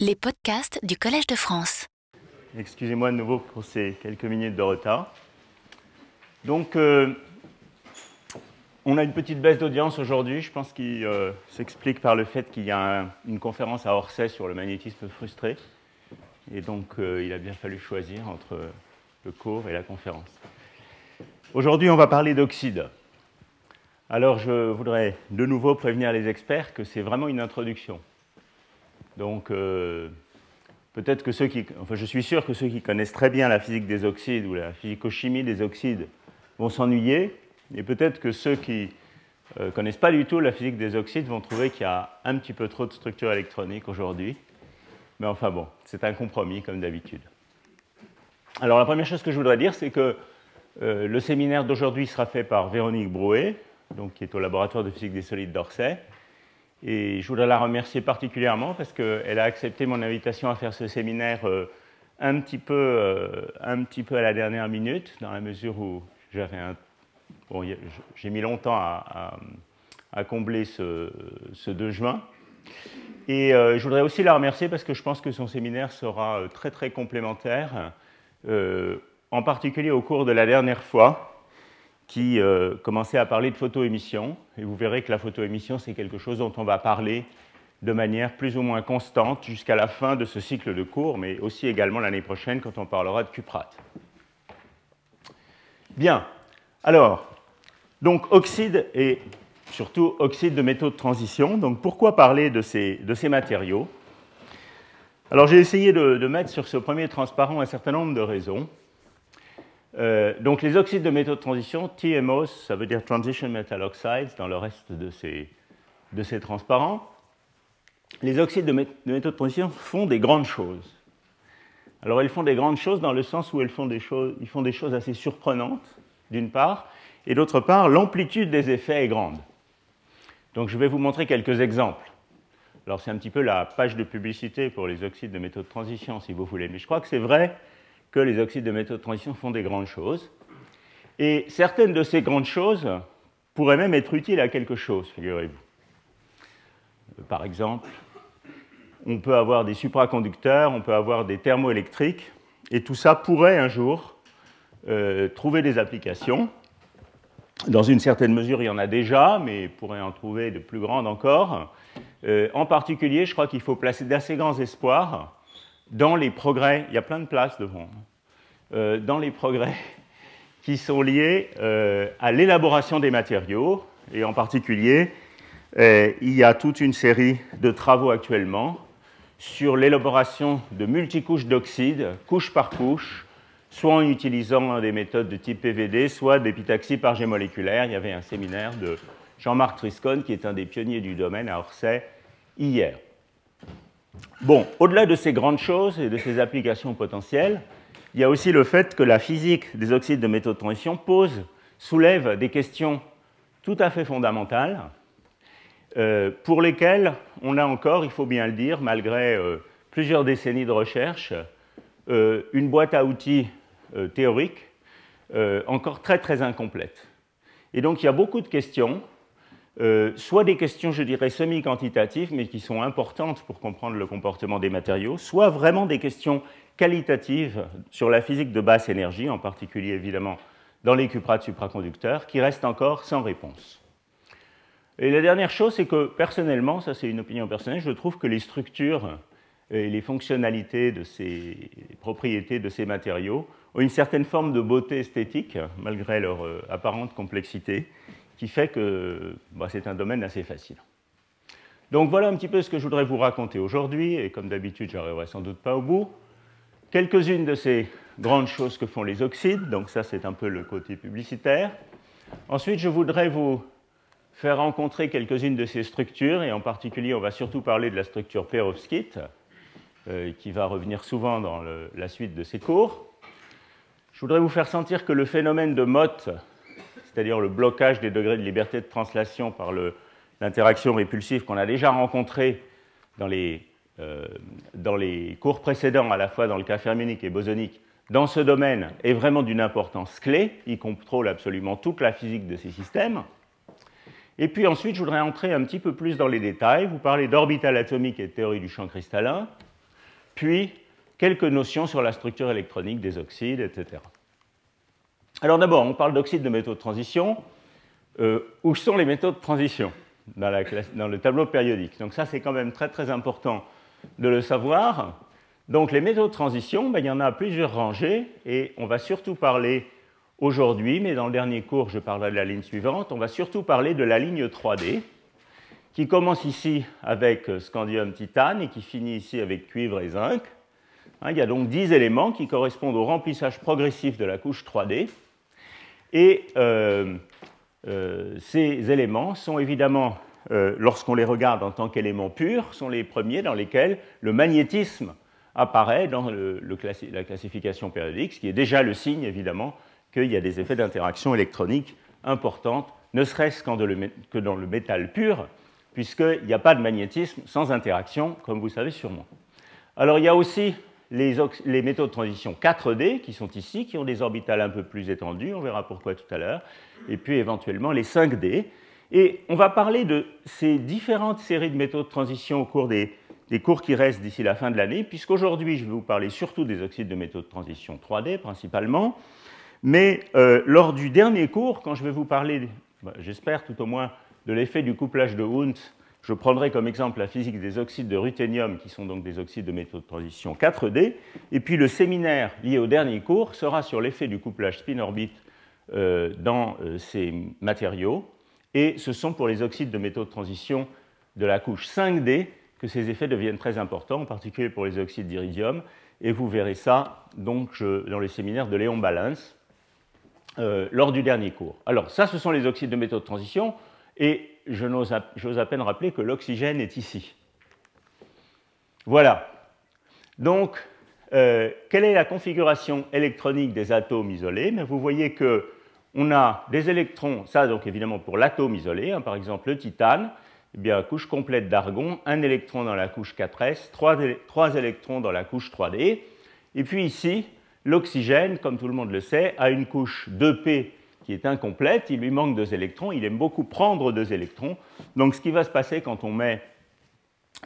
Les podcasts du Collège de France. Excusez-moi de nouveau pour ces quelques minutes de retard. Donc, euh, on a une petite baisse d'audience aujourd'hui. Je pense qu'il euh, s'explique par le fait qu'il y a un- une conférence à Orsay sur le magnétisme frustré. Et donc, euh, il a bien fallu choisir entre le cours et la conférence. Aujourd'hui, on va parler d'oxyde. Alors, je voudrais de nouveau prévenir les experts que c'est vraiment une introduction. Donc, euh, peut-être que ceux qui. Enfin, je suis sûr que ceux qui connaissent très bien la physique des oxydes ou la physico-chimie des oxydes vont s'ennuyer. Et peut-être que ceux qui ne connaissent pas du tout la physique des oxydes vont trouver qu'il y a un petit peu trop de structure électronique aujourd'hui. Mais enfin bon, c'est un compromis comme d'habitude. Alors la première chose que je voudrais dire, c'est que euh, le séminaire d'aujourd'hui sera fait par Véronique Brouet, donc, qui est au laboratoire de physique des solides d'Orsay. Et je voudrais la remercier particulièrement parce qu'elle a accepté mon invitation à faire ce séminaire euh, un, petit peu, euh, un petit peu à la dernière minute, dans la mesure où j'avais. Bon, j'ai mis longtemps à, combler ce, ce 2 juin. Et euh, je voudrais aussi la remercier parce que je pense que son séminaire sera très très complémentaire, en particulier au cours de la dernière fois qui euh, commençait à parler de photoémission. Et vous verrez que la photoémission, c'est quelque chose dont on va parler de manière plus ou moins constante jusqu'à la fin de ce cycle de cours, mais aussi également l'année prochaine quand on parlera de cuprate. Bien. Alors, donc oxyde et surtout oxyde de métaux de transition. Donc pourquoi parler de ces, de ces matériaux? Alors j'ai essayé de, de mettre sur ce premier transparent un certain nombre de raisons. Euh, donc les oxydes de métaux de transition, TMOs, ça veut dire Transition Metal Oxides dans le reste de ces, de ces transparents. Les oxydes de, de métaux de transition font des grandes choses. Alors ils font des grandes choses dans le sens où ils font des choses, ils font des choses assez surprenantes, d'une part, et d'autre part, l'amplitude des effets est grande. Donc je vais vous montrer quelques exemples. Alors c'est un petit peu la page de publicité pour les oxydes de métaux de transition, si vous voulez, mais je crois que c'est vrai que les oxydes de métaux de transition font des grandes choses. Et certaines de ces grandes choses pourraient même être utiles à quelque chose, figurez-vous. Euh, Par exemple, on peut avoir des supraconducteurs, on peut avoir des thermoélectriques, et tout ça pourrait un jour euh, trouver des applications. Dans une certaine mesure, il y en a déjà, mais pourrait en trouver de plus grandes encore. Euh, en particulier, je crois qu'il faut placer d'assez grands espoirs dans les progrès, il y a plein de places devant, euh, dans les progrès qui sont liés euh, à l'élaboration des matériaux, et en particulier, euh, il y a toute une série de travaux actuellement sur l'élaboration de multicouches d'oxyde, couche par couche, soit en utilisant des méthodes de type PVD, soit d'épitaxie par jet moléculaire. Il y avait un séminaire de Jean-Marc Triscon, qui est un des pionniers du domaine à Orsay, hier. Bon, au-delà de ces grandes choses et de ces applications potentielles, il y a aussi le fait que la physique des oxydes de métaux de transition pose, soulève des questions tout à fait fondamentales, euh, pour lesquelles on a encore, il faut bien le dire, malgré euh, plusieurs décennies de recherche, euh, une boîte à outils théorique encore très très incomplète. Et donc il y a beaucoup de questions euh, soit des questions, je dirais, semi-quantitatives, mais qui sont importantes pour comprendre le comportement des matériaux, soit vraiment des questions qualitatives sur la physique de basse énergie, en particulier évidemment dans les cuprates supraconducteurs, qui restent encore sans réponse. Et la dernière chose, c'est que personnellement, ça c'est une opinion personnelle, je trouve que les structures et les fonctionnalités de ces propriétés de ces matériaux ont une certaine forme de beauté esthétique, malgré leur euh, apparente complexité, qui fait que bah, c'est un domaine assez facile. Donc voilà un petit peu ce que je voudrais vous raconter aujourd'hui, et comme d'habitude, je n'arriverai sans doute pas au bout. Quelques-unes de ces grandes choses que font les oxydes, donc ça c'est un peu le côté publicitaire. Ensuite, je voudrais vous faire rencontrer quelques-unes de ces structures, et en particulier, on va surtout parler de la structure perovskite, euh, qui va revenir souvent dans la suite de ces cours. Je voudrais vous faire sentir que le phénomène de Mott, c'est-à-dire le blocage des degrés de liberté de translation par l'interaction répulsive qu'on a déjà rencontré dans les, euh, dans les cours précédents, à la fois dans le cas fermionique et bosonique, dans ce domaine est vraiment d'une importance clé. Il contrôle absolument toute la physique de ces systèmes. Et puis ensuite, je voudrais entrer un petit peu plus dans les détails, vous parler d'orbital atomique et de théorie du champ cristallin, puis quelques notions sur la structure électronique des oxydes, etc. Alors d'abord, on parle d'oxydes de métaux de transition. Euh, où sont les métaux de transition dans, dans, le tableau périodique? Donc ça, c'est quand même très très important de le savoir. Donc les métaux de transition, ben, il y en a plusieurs rangées, et on va surtout parler aujourd'hui, mais dans le dernier cours, je parlerai de la ligne suivante, on va surtout parler de la ligne 3D, qui commence ici avec scandium titane et qui finit ici avec cuivre et zinc. Hein, il y a donc 10 éléments qui correspondent au remplissage progressif de la couche 3D. Et euh, euh, ces éléments sont évidemment, euh, lorsqu'on les regarde en tant qu'éléments purs, sont les premiers dans lesquels le magnétisme apparaît dans la classification périodique, ce qui est déjà le signe, évidemment, qu'il y a des effets d'interaction électronique importantes, ne serait-ce que dans le métal pur, puisqu'il n'y a pas de magnétisme sans interaction, comme vous savez sûrement. Alors il y a aussi les, métaux de transition 4D qui sont ici, qui ont des orbitales un peu plus étendues, on verra pourquoi tout à l'heure, et puis éventuellement les 5D. Et on va parler de ces différentes séries de métaux de transition au cours des, cours qui restent d'ici la fin de l'année, puisqu'aujourd'hui je vais vous parler surtout des oxydes de métaux de transition 3D principalement, mais euh, lors du dernier cours, quand je vais vous parler, bah, j'espère tout au moins, de l'effet du couplage de Wundt, je prendrai comme exemple la physique des oxydes de ruthénium, qui sont donc des oxydes de métaux de transition 4D. Et puis le séminaire lié au dernier cours sera sur l'effet du couplage spin-orbite euh, dans euh, ces matériaux. Et ce sont pour les oxydes de métaux de transition de la couche 5D que ces effets deviennent très importants, en particulier pour les oxydes d'iridium. Et vous verrez ça donc dans les séminaires de Léon Balance euh, lors du dernier cours. Alors ça, ce sont les oxydes de métaux de transition. Et j'ose à peine rappeler que l'oxygène est ici. Voilà. Donc, euh, quelle est la configuration électronique des atomes isolés? Vous voyez qu'on a des électrons, ça donc évidemment pour l'atome isolé, hein, par exemple le titane, eh bien, couche complète d'argon, un électron dans la couche 4s, trois, trois électrons dans la couche 3d. Et puis ici, l'oxygène, comme tout le monde le sait, a une couche 2p qui est incomplète, il lui manque deux électrons, il aime beaucoup prendre deux électrons. Donc ce qui va se passer quand on met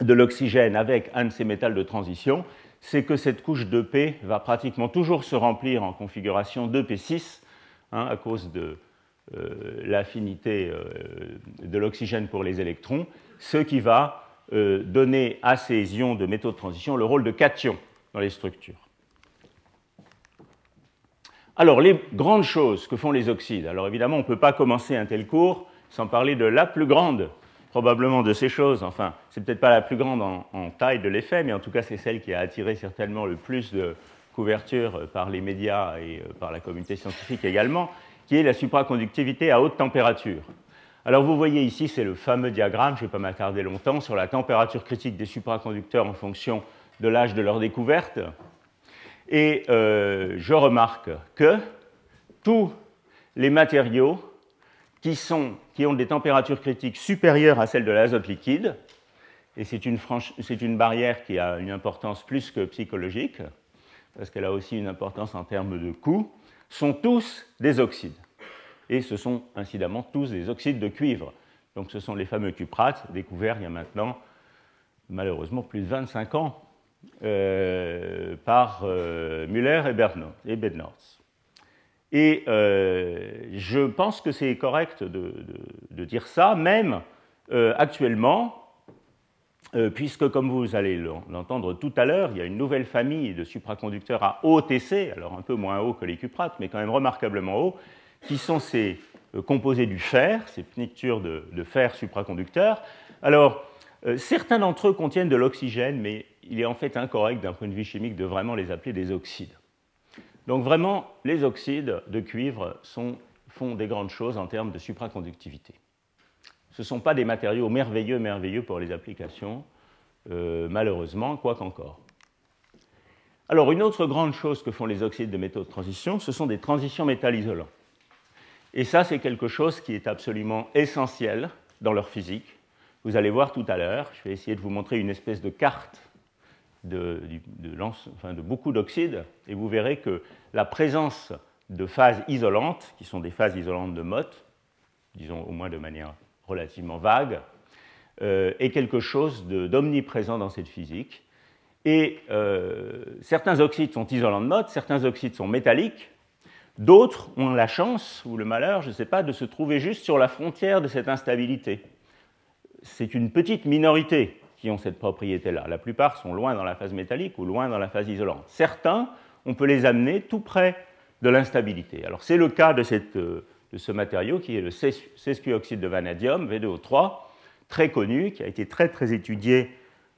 de l'oxygène avec un de ces métals de transition, c'est que cette couche 2P va pratiquement toujours se remplir en configuration 2P6 hein, à cause de euh, l'affinité euh, de l'oxygène pour les électrons, ce qui va euh, donner à ces ions de métaux de transition le rôle de cation dans les structures. Alors, les grandes choses que font les oxydes. Alors, évidemment, on ne peut pas commencer un tel cours sans parler de la plus grande, probablement, de ces choses. Enfin, c'est peut-être pas la plus grande en, taille de l'effet, mais en tout cas, c'est celle qui a attiré certainement le plus de couverture par les médias et euh, par la communauté scientifique également, qui est la supraconductivité à haute température. Alors, vous voyez ici, c'est le fameux diagramme, je ne vais pas m'attarder longtemps, sur la température critique des supraconducteurs en fonction de l'âge de leur découverte. Et euh, je remarque que tous les matériaux qui, ont des températures critiques supérieures à celles de l'azote liquide, et c'est une, une, barrière qui a une importance plus que psychologique, parce qu'elle a aussi une importance en termes de coût, sont tous des oxydes. Et ce sont incidemment tous des oxydes de cuivre. Donc ce sont les fameux cuprates découverts il y a maintenant malheureusement plus de 25 ans euh, par euh, Müller et, Bednorz. Et euh, je pense que c'est correct de, dire ça, même actuellement, puisque comme vous allez l'entendre tout à l'heure, il y a une nouvelle famille de supraconducteurs à haut TC, alors un peu moins haut que les cuprates, mais quand même remarquablement haut, qui sont ces composés du fer, ces pnictures de, de fer supraconducteurs. Alors, certains d'entre eux contiennent de l'oxygène, mais il est en fait incorrect d'un point de vue chimique de vraiment les appeler des oxydes. Donc vraiment, les oxydes de cuivre font des grandes choses en termes de supraconductivité. Ce ne sont pas des matériaux merveilleux, merveilleux pour les applications, euh, malheureusement, quoi qu'encore. Alors, une autre grande chose que font les oxydes de métaux de transition, ce sont des transitions métal-isolants. Et ça, c'est quelque chose qui est absolument essentiel dans leur physique. Vous allez voir tout à l'heure, je vais essayer de vous montrer une espèce de carte de, beaucoup d'oxydes, et vous verrez que la présence de phases isolantes, qui sont des phases isolantes de Mott, disons au moins de manière relativement vague, euh, est quelque chose d'omniprésent dans cette physique. Et euh, certains oxydes sont isolants de mode, certains oxydes sont métalliques, d'autres ont la chance ou le malheur, je ne sais pas, de se trouver juste sur la frontière de cette instabilité. C'est une petite minorité qui ont cette propriété-là. La plupart sont loin dans la phase métallique ou loin dans la phase isolante. Certains, on peut les amener tout près de l'instabilité. Alors c'est le cas de, euh, ce matériau qui est le sesquioxyde de vanadium, V2O3, très connu, qui a été très très étudié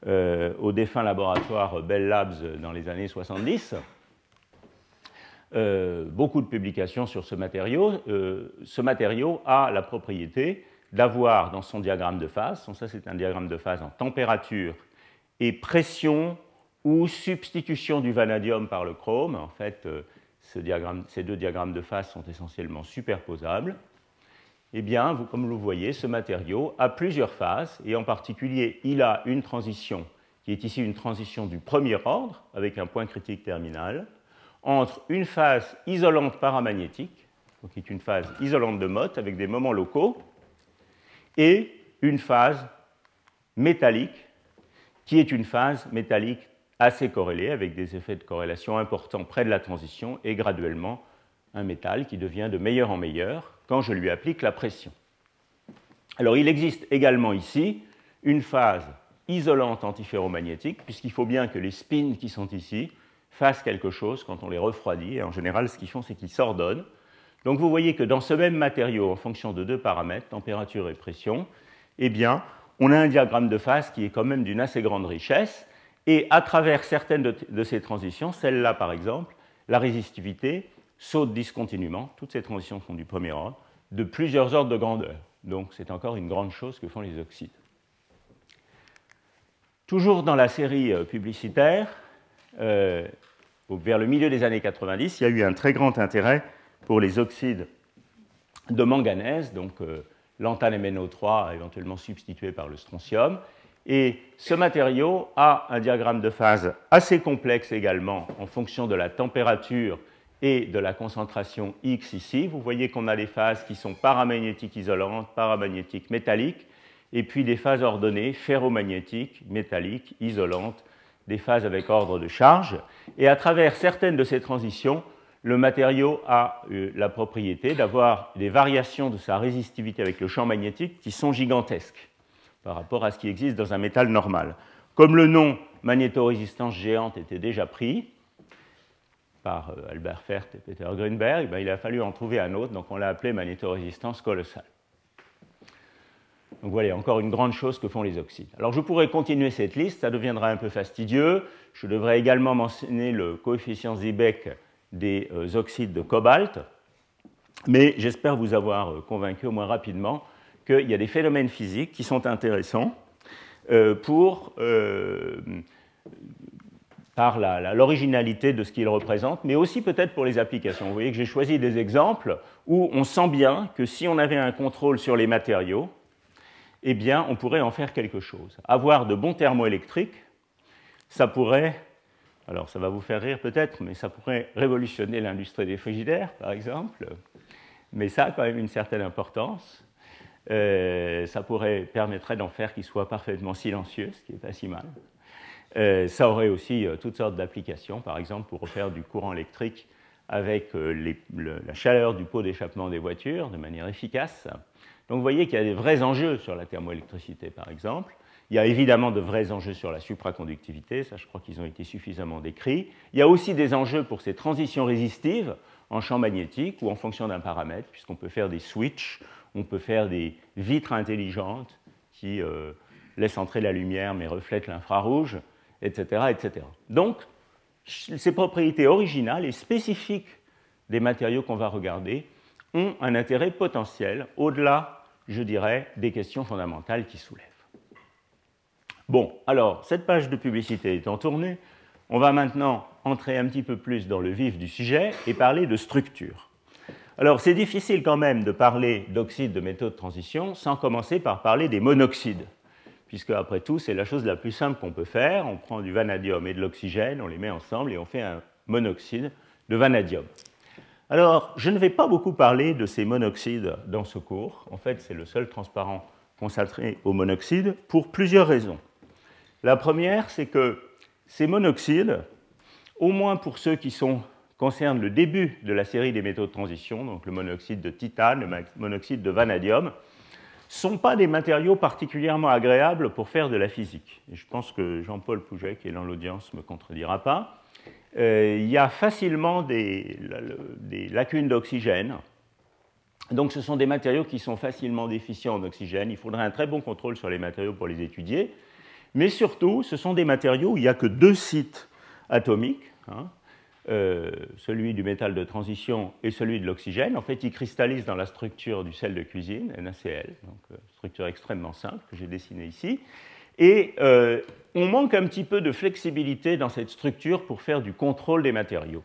euh, au défunt laboratoire Bell Labs dans les années 70. Euh, beaucoup de publications sur ce matériau. ce matériau a la propriété d'avoir dans son diagramme de phase, ça c'est un diagramme de phase en température et pression ou substitution du vanadium par le chrome. En fait, euh, ces deux diagrammes de phase sont essentiellement superposables. Eh bien, vous, comme vous le voyez, ce matériau a plusieurs phases, et en particulier, il a une transition qui est ici une transition du premier ordre, avec un point critique terminal, entre une phase isolante paramagnétique, qui est une phase isolante de Mott avec des moments locaux, et une phase métallique, qui est une phase métallique assez corrélée, avec des effets de corrélation importants près de la transition, et graduellement un métal qui devient de meilleur en meilleur quand je lui applique la pression. Alors il existe également ici une phase isolante antiferromagnétique, puisqu'il faut bien que les spins qui sont ici fassent quelque chose quand on les refroidit, et en général ce qu'ils font c'est qu'ils s'ordonnent, donc vous voyez que dans ce même matériau, en fonction de deux paramètres, température et pression, eh bien, on a un diagramme de phase qui est quand même d'une assez grande richesse, et à travers certaines de, ces transitions, celle-là par exemple, la résistivité saute discontinuement, toutes ces transitions sont du premier ordre, de plusieurs ordres de grandeur. Donc c'est encore une grande chose que font les oxydes. Toujours dans la série euh, publicitaire, euh, vers le milieu des années 90, il y a eu un très grand intérêt pour les oxydes de manganèse, donc euh, l'antanemno3 éventuellement substitué par le strontium. Et ce matériau a un diagramme de phase assez complexe également en fonction de la température et de la concentration X ici. Vous voyez qu'on a des phases qui sont paramagnétiques isolantes, paramagnétiques métalliques, et puis des phases ordonnées ferromagnétiques, métalliques, isolantes, des phases avec ordre de charge. Et à travers certaines de ces transitions, le matériau a euh, la propriété d'avoir des variations de sa résistivité avec le champ magnétique qui sont gigantesques par rapport à ce qui existe dans un métal normal. Comme le nom magnétorésistance géante était déjà pris par euh, Albert Fert et Peter Greenberg, ben, il a fallu en trouver un autre, donc on l'a appelé magnétorésistance colossale. Donc voilà, encore une grande chose que font les oxydes. Alors je pourrais continuer cette liste, ça deviendra un peu fastidieux. Je devrais également mentionner le coefficient Zibek des euh, oxydes de cobalt, mais j'espère vous avoir euh, convaincu au moins rapidement qu'il y a des phénomènes physiques qui sont intéressants euh, pour, par l'originalité de ce qu'ils représentent, mais aussi peut-être pour les applications. Vous voyez que j'ai choisi des exemples où on sent bien que si on avait un contrôle sur les matériaux, eh bien, on pourrait en faire quelque chose. Avoir de bons thermoélectriques, ça pourrait alors ça va vous faire rire peut-être, mais ça pourrait révolutionner l'industrie des frigidaires, par exemple. Mais ça a quand même une certaine importance. Euh, ça pourrait permettrait d'en faire qu'ils soient parfaitement silencieux, ce qui n'est pas si mal. Euh, ça aurait aussi euh, toutes sortes d'applications, par exemple pour faire du courant électrique avec la chaleur du pot d'échappement des voitures de manière efficace. Donc vous voyez qu'il y a des vrais enjeux sur la thermoélectricité, par exemple. Il y a évidemment de vrais enjeux sur la supraconductivité, ça je crois qu'ils ont été suffisamment décrits. Il y a aussi des enjeux pour ces transitions résistives en champ magnétique ou en fonction d'un paramètre, puisqu'on peut faire des switches, on peut faire des vitres intelligentes qui euh, laissent entrer la lumière mais reflètent l'infrarouge, etc., etc. Donc, ces propriétés originales et spécifiques des matériaux qu'on va regarder ont un intérêt potentiel au-delà, je dirais, des questions fondamentales qui soulèvent. Bon, alors, cette page de publicité étant tournée, on va maintenant entrer un petit peu plus dans le vif du sujet et parler de structure. Alors, c'est difficile quand même de parler d'oxyde de métaux de transition sans commencer par parler des monoxydes, puisque après tout, c'est la chose la plus simple qu'on peut faire. On prend du vanadium et de l'oxygène, on les met ensemble et on fait un monoxyde de vanadium. Alors, je ne vais pas beaucoup parler de ces monoxydes dans ce cours. En fait, c'est le seul transparent consacré au monoxyde pour plusieurs raisons. La première, c'est que ces monoxydes, au moins pour ceux qui sont, concernent le début de la série des métaux de transition, donc le monoxyde de titane, le monoxyde de vanadium, sont pas des matériaux particulièrement agréables pour faire de la physique. Et je pense que Jean-Paul Pouget, qui est dans l'audience, ne me contredira pas. Euh, il y a facilement des, des lacunes d'oxygène. Donc ce sont des matériaux qui sont facilement déficients en oxygène. Il faudrait un très bon contrôle sur les matériaux pour les étudier. Mais surtout, ce sont des matériaux où il n'y a que deux sites atomiques, hein, euh, celui du métal de transition et celui de l'oxygène. En fait, ils cristallisent dans la structure du sel de cuisine, NaCl, donc euh, structure extrêmement simple que j'ai dessinée ici. Et euh, on manque un petit peu de flexibilité dans cette structure pour faire du contrôle des matériaux.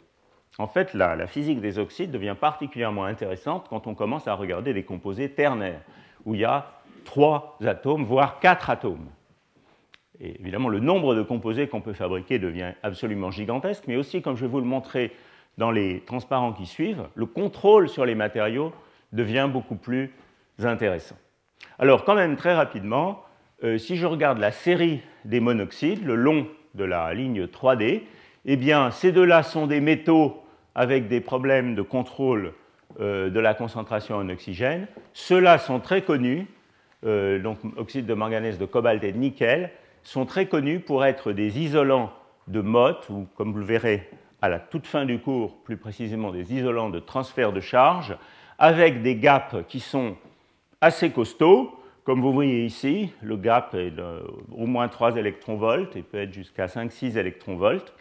En fait, la, la physique des oxydes devient particulièrement intéressante quand on commence à regarder des composés ternaires, où il y a trois atomes, voire quatre atomes. Évidemment, le nombre de composés qu'on peut fabriquer devient absolument gigantesque, mais aussi, comme je vais vous le montrer dans les transparents qui suivent, le contrôle sur les matériaux devient beaucoup plus intéressant. Alors, quand même, très rapidement, euh, si je regarde la série des monoxydes, le long de la ligne 3D, eh bien, ces deux-là sont des métaux avec des problèmes de contrôle euh, de la concentration en oxygène. Ceux-là sont très connus, euh, donc oxyde de manganèse, de cobalt et de nickel, sont très connus pour être des isolants de Mott, ou comme vous le verrez à la toute fin du cours, plus précisément des isolants de transfert de charge, avec des gaps qui sont assez costauds. Comme vous voyez ici, le gap est au moins 3 électronvolts et peut être jusqu'à 5-6 électronvolts.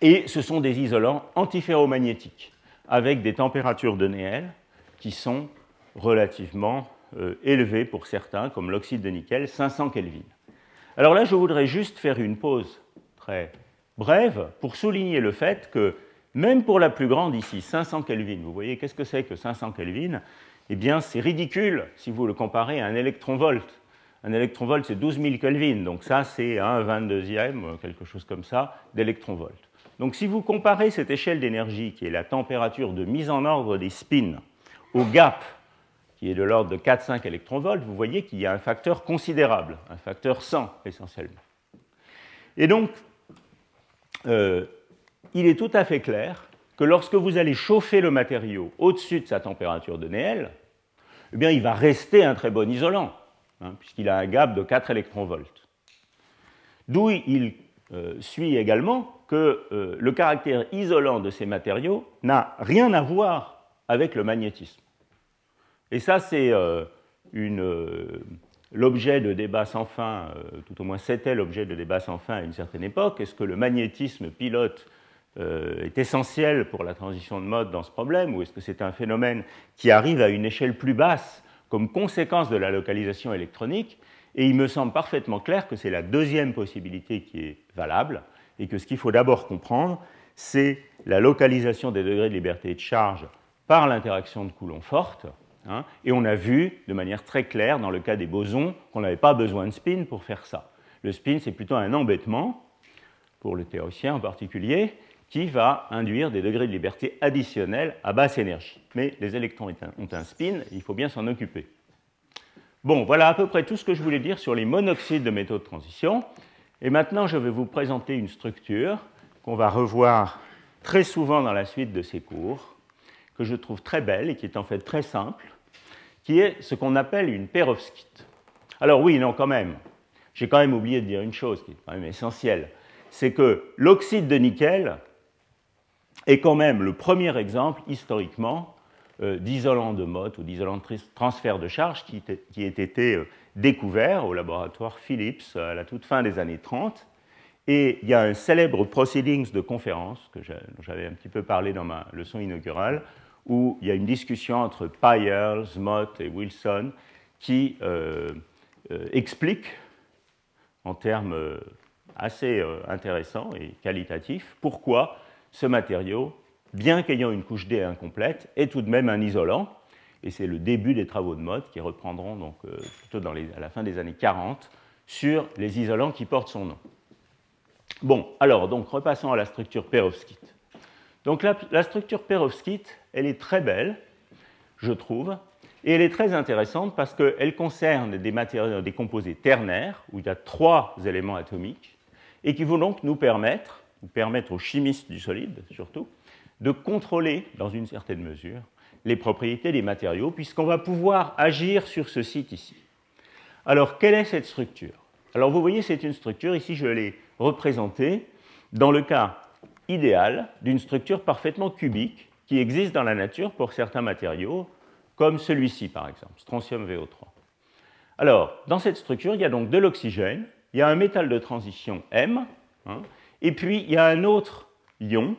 Et ce sont des isolants antiferromagnétiques, avec des températures de Néel qui sont relativement euh, élevées pour certains, comme l'oxyde de nickel, 500 Kelvin. Alors là, je voudrais juste faire une pause très brève pour souligner le fait que même pour la plus grande ici, 500 Kelvin, vous voyez qu'est-ce que c'est que 500 Kelvin? Eh bien, c'est ridicule si vous le comparez à un électronvolt. Un électronvolt, c'est 12 000 Kelvin, donc ça, c'est un 22e, quelque chose comme ça, d'électronvolt. Donc si vous comparez cette échelle d'énergie, qui est la température de mise en ordre des spins, au gap qui est de l'ordre de 4-5 électronvolts, vous voyez qu'il y a un facteur considérable, un facteur 100 essentiellement. Et donc, euh, il est tout à fait clair que lorsque vous allez chauffer le matériau au-dessus de sa température de Néel, eh bien, il va rester un très bon isolant, hein, puisqu'il a un gap de 4 électronvolts. D'où il euh, suit également que euh, le caractère isolant de ces matériaux n'a rien à voir avec le magnétisme. Et ça, c'est euh, euh, l'objet de débats sans fin, euh, tout au moins c'était l'objet de débats sans fin à une certaine époque. Est-ce que le magnétisme pilote est essentiel pour la transition de mode dans ce problème, ou est-ce que c'est un phénomène qui arrive à une échelle plus basse comme conséquence de la localisation électronique? Et il me semble parfaitement clair que c'est la deuxième possibilité qui est valable, et que ce qu'il faut d'abord comprendre, c'est la localisation des degrés de liberté de charge par l'interaction de Coulomb forte, Hein, et on a vu de manière très claire dans le cas des bosons qu'on n'avait pas besoin de spin pour faire ça. Le spin, c'est plutôt un embêtement, pour le théoricien en particulier, qui va induire des degrés de liberté additionnels à basse énergie. Mais les électrons ont un spin, il faut bien s'en occuper. Bon, voilà à peu près tout ce que je voulais dire sur les monoxydes de métaux de transition. Et maintenant, je vais vous présenter une structure qu'on va revoir très souvent dans la suite de ces cours, que je trouve très belle et qui est en fait très simple, qui est ce qu'on appelle une perovskite. Alors oui, non, quand même, j'ai quand même oublié de dire une chose qui est quand même essentielle, c'est que l'oxyde de nickel est quand même le premier exemple historiquement euh, d'isolant de Mott ou d'isolant de transfert de charge qui, qui ait été euh, découvert au laboratoire Philips à la toute fin des années 30. Et il y a un célèbre proceedings de conférence que j'avais un petit peu parlé dans ma leçon inaugurale, où il y a une discussion entre Pyers, Mott et Wilson qui euh, euh, explique, en termes euh, assez intéressants et qualitatifs, pourquoi ce matériau, bien qu'ayant une couche D incomplète, est tout de même un isolant. Et c'est le début des travaux de Mott qui reprendront donc, plutôt à la fin des années 40 sur les isolants qui portent son nom. Bon, alors, donc, repassons à la structure perovskite. Donc, la, la structure perovskite, elle est très belle, je trouve, et elle est très intéressante parce qu'elle concerne des, composés ternaires, où il y a trois éléments atomiques, et qui vont donc nous permettre, ou permettre aux chimistes du solide surtout, de contrôler, dans une certaine mesure, les propriétés des matériaux, puisqu'on va pouvoir agir sur ce site ici. Alors, quelle est cette structure? Alors, vous voyez, c'est une structure, ici je l'ai représentée, dans le cas idéal d'une structure parfaitement cubique qui existe dans la nature pour certains matériaux, comme celui-ci par exemple, strontium VO3. Alors, dans cette structure, il y a donc de l'oxygène, il y a un métal de transition M, hein, et puis il y a un autre ion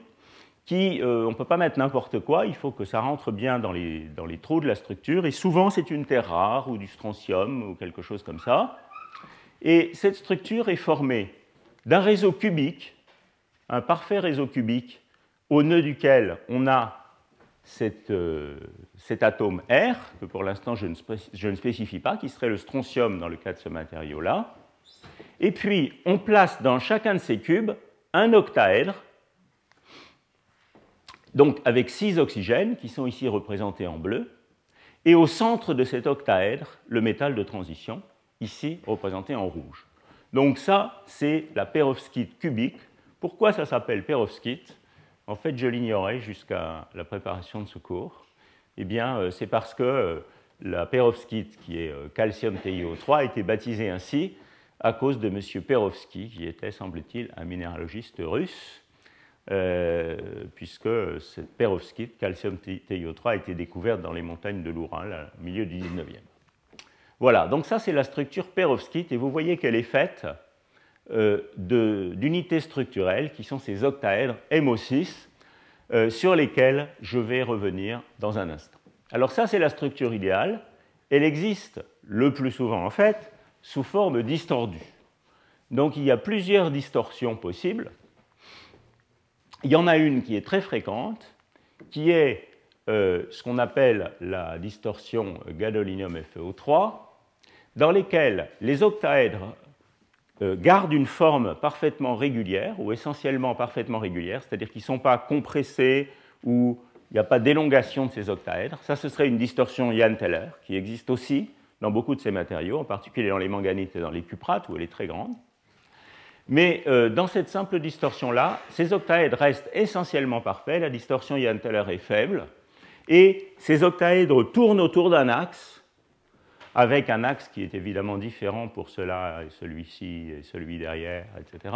qui, euh, on ne peut pas mettre n'importe quoi, il faut que ça rentre bien dans les, dans les trous de la structure, et souvent c'est une terre rare ou du strontium ou quelque chose comme ça. Et cette structure est formée d'un réseau cubique, un parfait réseau cubique, au nœud duquel on a euh, cet atome R, que pour l'instant je, je, ne spécifie pas, qui serait le strontium dans le cas de ce matériau-là. Et puis on place dans chacun de ces cubes un octaèdre, donc avec six oxygènes qui sont ici représentés en bleu, et au centre de cet octaèdre, le métal de transition, ici représenté en rouge. Donc ça, c'est la perovskite cubique. Pourquoi ça s'appelle perovskite? En fait, je l'ignorais jusqu'à la préparation de ce cours. Eh bien, euh, c'est parce que euh, la perovskite, qui est euh, calcium TiO3, a été baptisée ainsi à cause de M. Perovsky, qui était, semble-t-il, un minéralogiste russe, puisque cette perovskite, calcium TiO3, a été découverte dans les montagnes de l'Oural au milieu du 19e. Voilà, donc ça c'est la structure perovskite, et vous voyez qu'elle est faite d'unités structurelles qui sont ces octaèdres MO6 euh, sur lesquels je vais revenir dans un instant. Alors ça, c'est la structure idéale. Elle existe le plus souvent, en fait, sous forme distordue. Donc il y a plusieurs distorsions possibles. Il y en a une qui est très fréquente, qui est euh, ce qu'on appelle la distorsion gadolinium FeO3, dans lesquelles les octaèdres euh, gardent une forme parfaitement régulière, ou essentiellement parfaitement régulière, c'est-à-dire qu'ils ne sont pas compressés ou il n'y a pas d'élongation de ces octaèdres. Ça, ce serait une distorsion Ian-Teller, qui existe aussi dans beaucoup de ces matériaux, en particulier dans les manganites et dans les cuprates, où elle est très grande. Mais euh, dans cette simple distorsion-là, ces octaèdres restent essentiellement parfaits, la distorsion Ian-Teller est faible, et ces octaèdres tournent autour d'un axe avec un axe qui est évidemment différent pour cela et celui-ci et celui derrière, etc.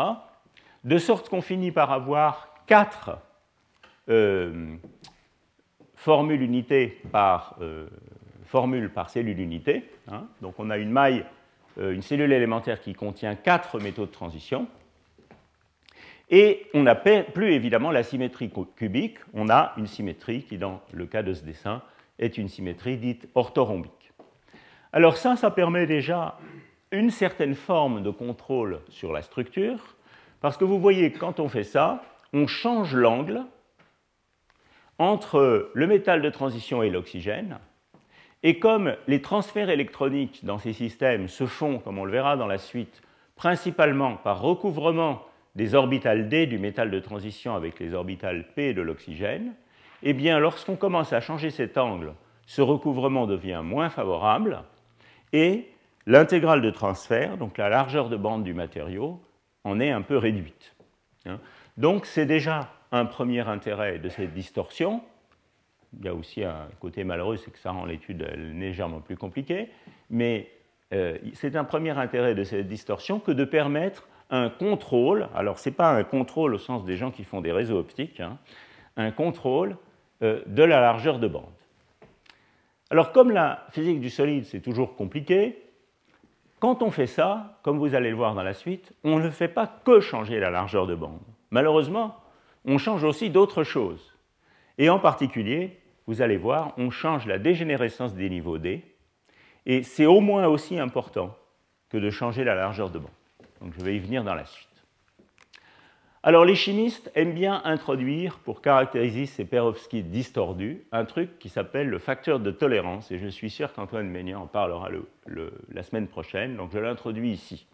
De sorte qu'on finit par avoir quatre euh, formules unités par euh, formule par cellule unité. Hein. Donc on a une maille, euh, une cellule élémentaire qui contient quatre métaux de transition. Et on n'a plus évidemment la symétrie cubique, on a une symétrie qui, dans le cas de ce dessin, est une symétrie dite orthorhombique. Alors ça, ça permet déjà une certaine forme de contrôle sur la structure, parce que vous voyez, quand on fait ça, on change l'angle entre le métal de transition et l'oxygène, et comme les transferts électroniques dans ces systèmes se font, comme on le verra dans la suite, principalement par recouvrement des orbitales D du métal de transition avec les orbitales P de l'oxygène, eh bien, lorsqu'on commence à changer cet angle, ce recouvrement devient moins favorable, et l'intégrale de transfert, donc la largeur de bande du matériau, en est un peu réduite. Hein. Donc c'est déjà un premier intérêt de cette distorsion. Il y a aussi un côté malheureux, c'est que ça rend l'étude légèrement plus compliquée, mais euh, c'est un premier intérêt de cette distorsion que de permettre un contrôle, alors ce n'est pas un contrôle au sens des gens qui font des réseaux optiques, hein, un contrôle euh, de la largeur de bande. Alors comme la physique du solide, c'est toujours compliqué, quand on fait ça, comme vous allez le voir dans la suite, on ne fait pas que changer la largeur de bande. Malheureusement, on change aussi d'autres choses. Et en particulier, vous allez voir, on change la dégénérescence des niveaux D, et c'est au moins aussi important que de changer la largeur de bande. Donc je vais y venir dans la suite. Alors les chimistes aiment bien introduire, pour caractériser ces perovskites distordus, un truc qui s'appelle le facteur de tolérance, et je suis sûr qu'Antoine Ménian en parlera la semaine prochaine, donc je l'introduis ici.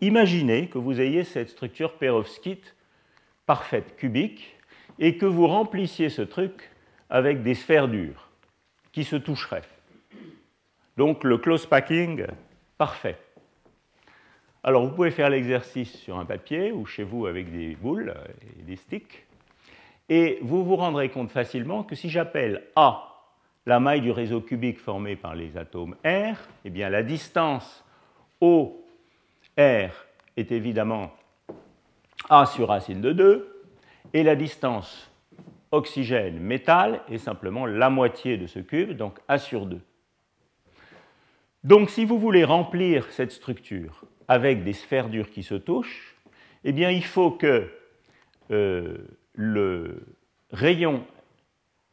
Imaginez que vous ayez cette structure perovskite parfaite, cubique, et que vous remplissiez ce truc avec des sphères dures qui se toucheraient. Donc le close packing parfait. Alors vous pouvez faire l'exercice sur un papier ou chez vous avec des boules et des sticks. Et vous vous rendrez compte facilement que si j'appelle A la maille du réseau cubique formé par les atomes R, eh bien la distance OR est évidemment A sur racine de 2, et la distance oxygène-métal est simplement la moitié de ce cube, donc A sur 2. Donc si vous voulez remplir cette structure avec des sphères dures qui se touchent, eh bien il faut que euh, le rayon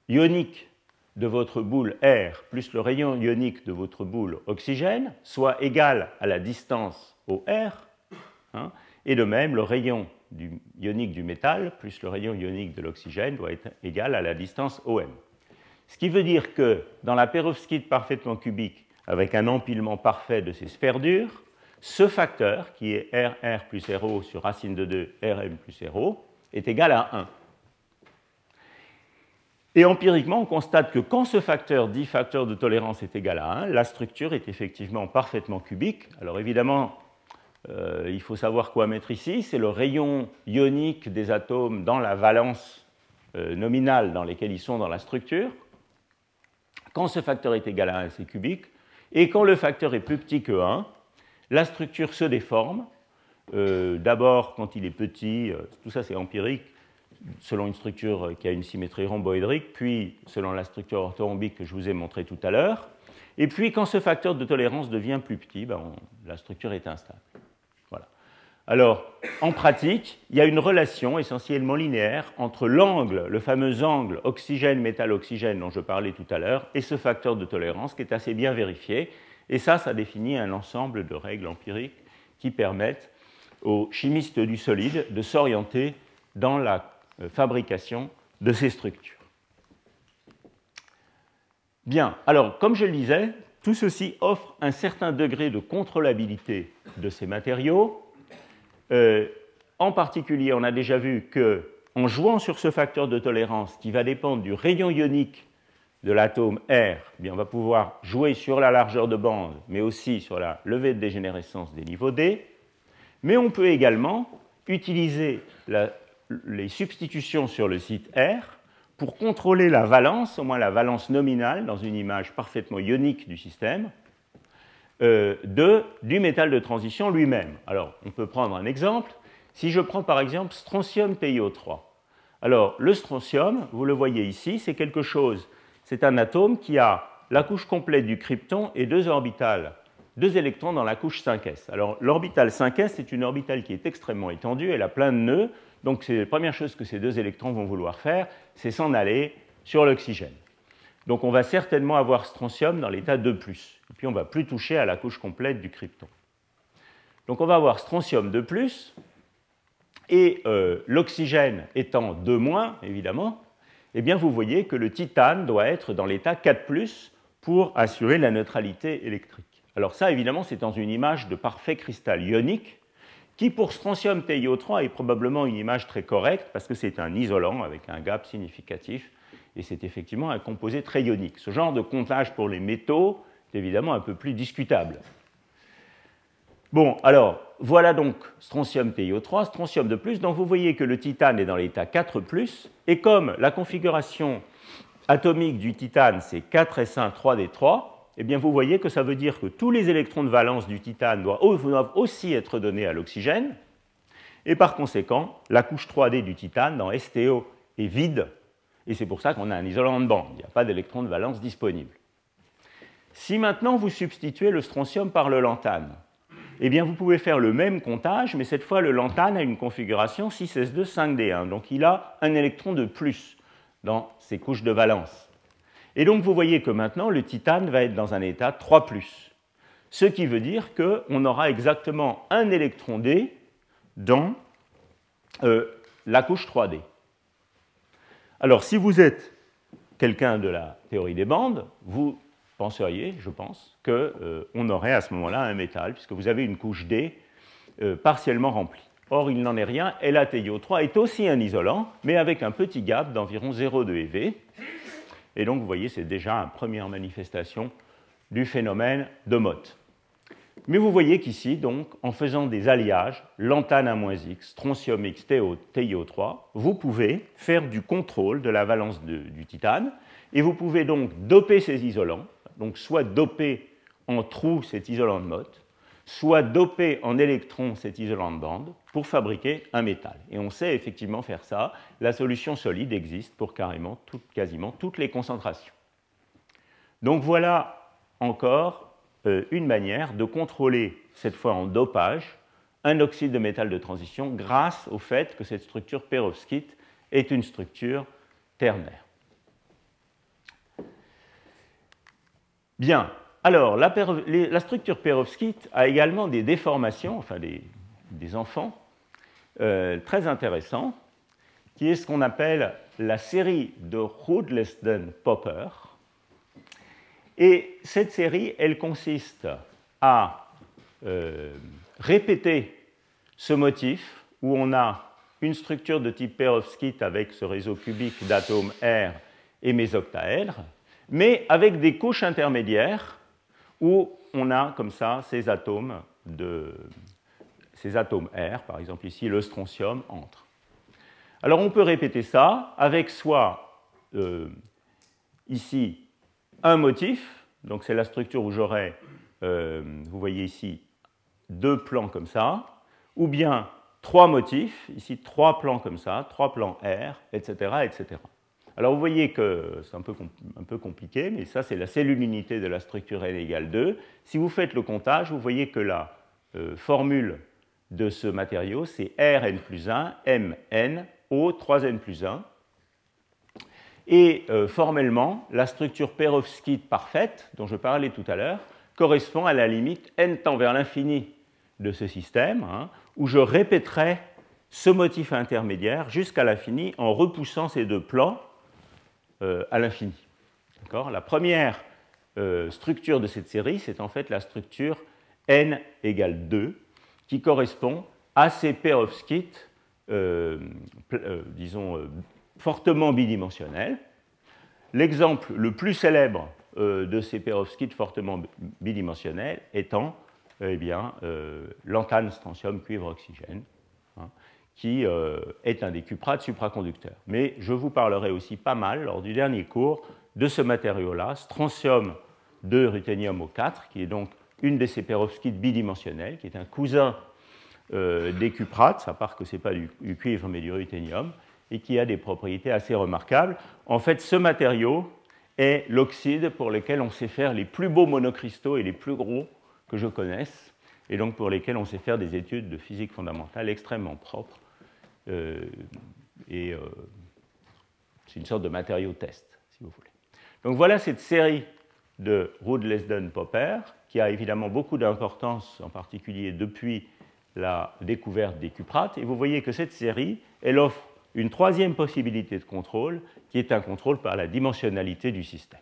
ionique de votre boule R plus le rayon ionique de votre boule oxygène soit égal à la distance au R, hein, et de même le rayon ionique du métal plus le rayon ionique de l'oxygène doit être égal à la distance OM. Ce qui veut dire que dans la perovskite parfaitement cubique, avec un empilement parfait de ces sphères dures, ce facteur, qui est RR plus RO sur racine de 2 RM plus RO, est égal à 1. Et empiriquement, on constate que quand ce facteur dit facteur de tolérance est égal à 1, la structure est effectivement parfaitement cubique. Alors évidemment, euh, il faut savoir quoi mettre ici. C'est le rayon ionique des atomes dans la valence euh, nominale dans lesquelles ils sont dans la structure. Quand ce facteur est égal à 1, c'est cubique. Et quand le facteur est plus petit que 1, la structure se déforme. Euh, d'abord, quand il est petit, tout ça c'est empirique, selon une structure qui a une symétrie rhomboédrique, puis selon la structure orthorhombique que je vous ai montrée tout à l'heure. Et puis, quand ce facteur de tolérance devient plus petit, ben, la structure est instable. Alors, en pratique, il y a une relation essentiellement linéaire entre l'angle, le fameux angle oxygène-métal-oxygène dont je parlais tout à l'heure, et ce facteur de tolérance qui est assez bien vérifié. Et ça, ça définit un ensemble de règles empiriques qui permettent aux chimistes du solide de s'orienter dans la euh, fabrication de ces structures. Bien, alors comme je le disais, tout ceci offre un certain degré de contrôlabilité de ces matériaux, euh, en particulier, on a déjà vu que en jouant sur ce facteur de tolérance qui va dépendre du rayon ionique de l'atome R, eh on va pouvoir jouer sur la largeur de bande, mais aussi sur la levée de dégénérescence des niveaux D. Mais on peut également utiliser les substitutions sur le site R pour contrôler la valence, au moins la valence nominale, dans une image parfaitement ionique du système, euh, du métal de transition lui-même. Alors, on peut prendre un exemple. Si je prends par exemple strontium TiO3. Alors, le strontium, vous le voyez ici, c'est quelque chose, c'est un atome qui a la couche complète du krypton et deux orbitales, deux électrons dans la couche 5s. Alors, l'orbitale 5s, c'est une orbitale qui est extrêmement étendue, elle a plein de nœuds, donc c'est la première chose que ces deux électrons vont vouloir faire, c'est s'en aller sur l'oxygène. Donc on va certainement avoir strontium dans l'état 2+. Et puis on ne va plus toucher à la couche complète du krypton. Donc on va avoir strontium 2+, et euh, l'oxygène étant 2-, évidemment, eh bien vous voyez que le titane doit être dans l'état 4+, pour assurer la neutralité électrique. Alors ça, évidemment, c'est dans une image de parfait cristal ionique, qui pour strontium TiO3 est probablement une image très correcte, parce que c'est un isolant avec un gap significatif et c'est effectivement un composé très ionique. Ce genre de comptage pour les métaux est évidemment un peu plus discutable. Bon, alors, voilà donc strontium TiO3, strontium de plus. Donc vous voyez que le titane est dans l'état 4, et comme la configuration atomique du titane c'est 4s1, 3d3, eh bien vous voyez que ça veut dire que tous les électrons de valence du titane doivent aussi être donnés à l'oxygène, et par conséquent, la couche 3D du titane dans STO est vide et c'est pour ça qu'on a un isolant de bande. Il n'y a pas d'électron de valence disponible. Si maintenant vous substituez le strontium par le lantane, eh bien vous pouvez faire le même comptage, mais cette fois le lantane a une configuration 6s2 5d1, donc il a un électron de plus dans ses couches de valence. Et donc vous voyez que maintenant le titane va être dans un état 3 ce qui veut dire qu'on aura exactement un électron D dans euh, la couche 3D. Alors, si vous êtes quelqu'un de la théorie des bandes, vous penseriez, je pense, qu'on euh, aurait à ce moment-là un métal, puisque vous avez une couche D euh, partiellement remplie. Or, il n'en est rien, et la TiO3 est aussi un isolant, mais avec un petit gap d'environ 0,2 eV. Et donc, vous voyez, c'est déjà une première manifestation du phénomène de Mott. Mais vous voyez qu'ici, donc, en faisant des alliages, lantane 1-X, strontium X, TiO3, vous pouvez faire du contrôle de la valence du titane, et vous pouvez donc doper ces isolants, donc soit doper en trou cet isolant de Mott, soit doper en électrons cet isolant de bande pour fabriquer un métal. Et on sait effectivement faire ça. La solution solide existe pour carrément quasiment toutes les concentrations. Donc voilà encore euh, une manière de contrôler, cette fois en dopage, un oxyde de métal de transition grâce au fait que cette structure perovskite est une structure ternaire. Bien, alors la, structure perovskite a également des déformations, enfin des, enfants, euh, très intéressants, qui est ce qu'on appelle la série de Rudlesden-Popper, et cette série, elle consiste à euh, répéter ce motif où on a une structure de type perovskite avec ce réseau cubique d'atomes R et mésoctaèdres, mais avec des couches intermédiaires où on a comme ça ces atomes, de, ces atomes R, par exemple ici le strontium entre. Alors on peut répéter ça avec soit euh, ici un motif, donc c'est la structure où j'aurai, euh, vous voyez ici, deux plans comme ça, ou bien trois motifs, ici trois plans comme ça, trois plans R, etc. etc. Alors vous voyez que c'est un peu, compliqué, mais ça c'est la cellule unité de la structure N égale 2. Si vous faites le comptage, vous voyez que la euh, formule de ce matériau c'est Rn plus 1, Mn, O 3n plus 1. Et euh, formellement, la structure perovskite parfaite, dont je parlais tout à l'heure, correspond à la limite n tend vers l'infini de ce système, hein, où je répéterai ce motif intermédiaire jusqu'à l'infini en repoussant ces deux plans à l'infini. La première euh, structure de cette série, c'est en fait la structure n égale 2, qui correspond à ces perovskites, disons, fortement bidimensionnel. L'exemple le plus célèbre euh, de ces perovskites fortement bidimensionnels étant euh, eh bien, euh, l'antane strontium cuivre oxygène, qui est un des cuprates supraconducteurs. Mais je vous parlerai aussi pas mal lors du dernier cours de ce matériau-là, strontium de ruthénium au 4, qui est donc une de ces perovskites bidimensionnels, qui est un cousin des cuprates, à part que ce n'est pas du, cuivre mais du ruthénium, et qui a des propriétés assez remarquables. En fait, ce matériau est l'oxyde pour lequel on sait faire les plus beaux monocristaux et les plus gros que je connaisse, et donc pour lesquels on sait faire des études de physique fondamentale extrêmement propres. Euh, et euh, c'est une sorte de matériau test, si vous voulez. Donc voilà cette série de Rudd-Lesden-Popper, qui a évidemment beaucoup d'importance, en particulier depuis la découverte des cuprates. Et vous voyez que cette série, elle offre une troisième possibilité de contrôle, qui est un contrôle par la dimensionnalité du système.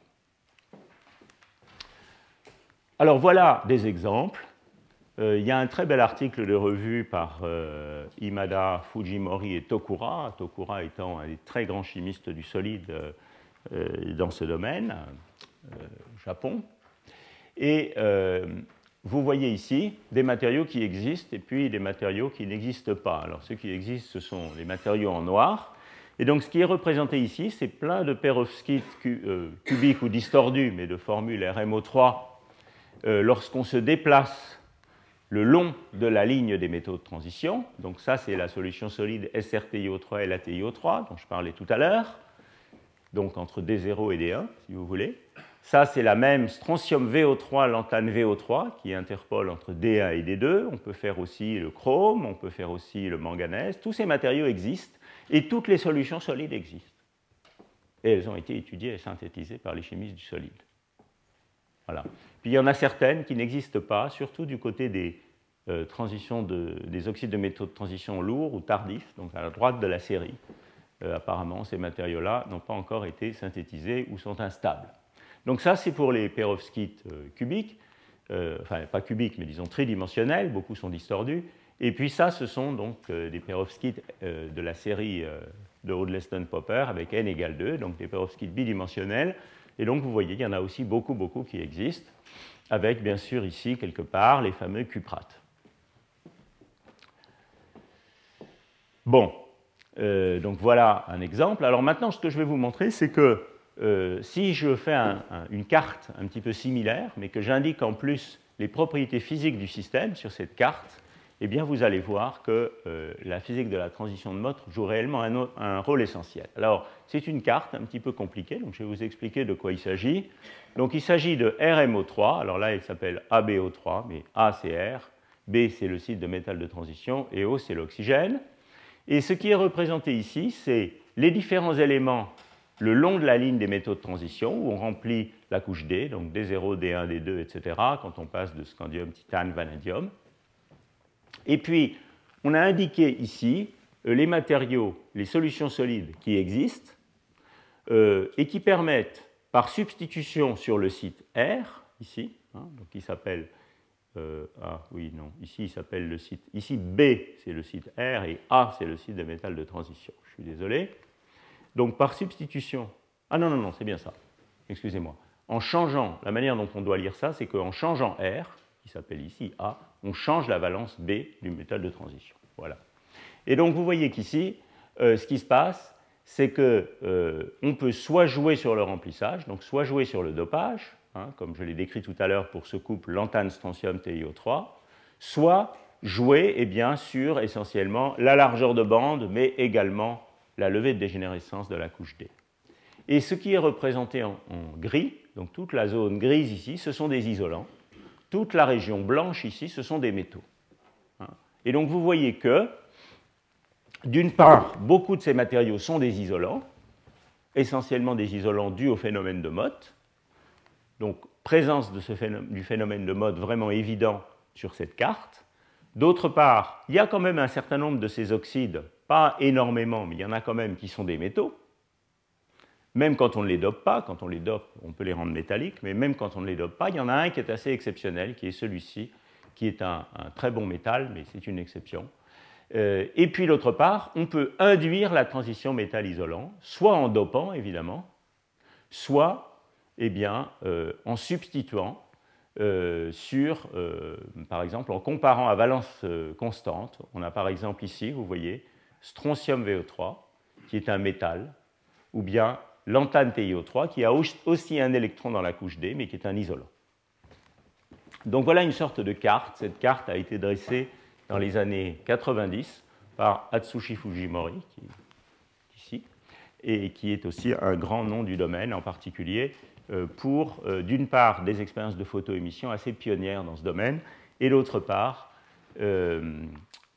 Alors voilà des exemples. Euh, il y a un très bel article de revue par euh, Imada, Fujimori et Tokura, Tokura étant un des très grands chimistes du solide euh, dans ce domaine, Japon. Et vous voyez ici des matériaux qui existent et puis des matériaux qui n'existent pas. Alors ceux qui existent, ce sont les matériaux en noir. Et donc ce qui est représenté ici, c'est plein de perovskites euh, cubiques ou distordus, mais de formule RMO3, euh, lorsqu'on se déplace le long de la ligne des métaux de transition. Donc ça, c'est la solution solide SRTiO3 et LaTiO3 dont je parlais tout à l'heure. Donc entre D0 et D1, si vous voulez. Ça, c'est la même strontium VO3, lantane VO3, qui interpole entre D1 et D2. On peut faire aussi le chrome, on peut faire aussi le manganèse. Tous ces matériaux existent et toutes les solutions solides existent. Et elles ont été étudiées et synthétisées par les chimistes du solide. Voilà. Puis il y en a certaines qui n'existent pas, surtout du côté des, euh, transitions des oxydes de métaux de transition lourds ou tardifs, donc à la droite de la série. Euh, apparemment, ces matériaux-là n'ont pas encore été synthétisés ou sont instables. Donc ça, c'est pour les perovskites euh, cubiques, enfin pas cubiques, mais disons tridimensionnels, beaucoup sont distordus. Et puis ça, ce sont donc des perovskites de la série de Rodleston-Popper avec n égale 2, donc des perovskites bidimensionnels. Et donc vous voyez, il y en a aussi beaucoup, beaucoup qui existent. avec bien sûr ici quelque part les fameux cuprates. Bon, euh, donc voilà un exemple. Alors maintenant, ce que je vais vous montrer, c'est que euh, si je fais une carte un petit peu similaire, mais que j'indique en plus les propriétés physiques du système sur cette carte, eh bien vous allez voir que euh, la physique de la transition de mode joue réellement un, un rôle essentiel. Alors, c'est une carte un petit peu compliquée, donc je vais vous expliquer de quoi il s'agit. Donc il s'agit de RMO3, alors là il s'appelle ABO3, mais A c'est R, B c'est le site de métal de transition et O c'est l'oxygène. Et ce qui est représenté ici, c'est les différents éléments le long de la ligne des métaux de transition, où on remplit la couche D, donc D0, D1, D2, etc., quand on passe de scandium, titane, vanadium. Et puis, on a indiqué ici euh, les matériaux, les solutions solides qui existent euh, et qui permettent, par substitution sur le site R, ici, hein, donc qui s'appelle euh, ah oui, non, ici il s'appelle le site, ici B c'est le site R et A c'est le site de métal de transition. Je suis désolé. Donc par substitution, ah non, non, non, c'est bien ça, excusez-moi. En changeant, la manière dont on doit lire ça, c'est qu'en changeant R, qui s'appelle ici A, on change la valence B du métal de transition. Voilà. Et donc vous voyez qu'ici, euh, ce qui se passe, c'est qu'on euh, peut soit jouer sur le remplissage, donc soit jouer sur le dopage, hein, comme je l'ai décrit tout à l'heure pour ce couple lantane strontium TiO3, soit jouer eh bien, sur essentiellement la largeur de bande, mais également la levée de dégénérescence de la couche D. Et ce qui est représenté en, gris, donc toute la zone grise ici, ce sont des isolants. Toute la région blanche ici, ce sont des métaux. Hein. Et donc vous voyez que, d'une part, beaucoup de ces matériaux sont des isolants, essentiellement des isolants dus au phénomène de Mott. Donc présence du phénomène de Mott vraiment évident sur cette carte. D'autre part, il y a quand même un certain nombre de ces oxydes pas énormément, mais il y en a quand même qui sont des métaux. Même quand on ne les dope pas, quand on les dope, on peut les rendre métalliques, mais même quand on ne les dope pas, il y en a un qui est assez exceptionnel, qui est celui-ci, qui est un, très bon métal, mais c'est une exception. Euh, et puis d'autre part, on peut induire la transition métal-isolant, soit en dopant évidemment, soit eh bien, euh, en substituant euh, sur, par exemple, en comparant à valence constante. On a par exemple ici, vous voyez, strontium VO3, qui est un métal, ou bien lantane TiO3, qui a aussi un électron dans la couche D, mais qui est un isolant. Donc voilà une sorte de carte. Cette carte a été dressée dans les années 90 par Atsushi Fujimori, qui est ici, et qui est aussi un grand nom du domaine, en particulier euh, pour, euh, d'une part, des expériences de photoémission assez pionnières dans ce domaine, et d'autre part, euh,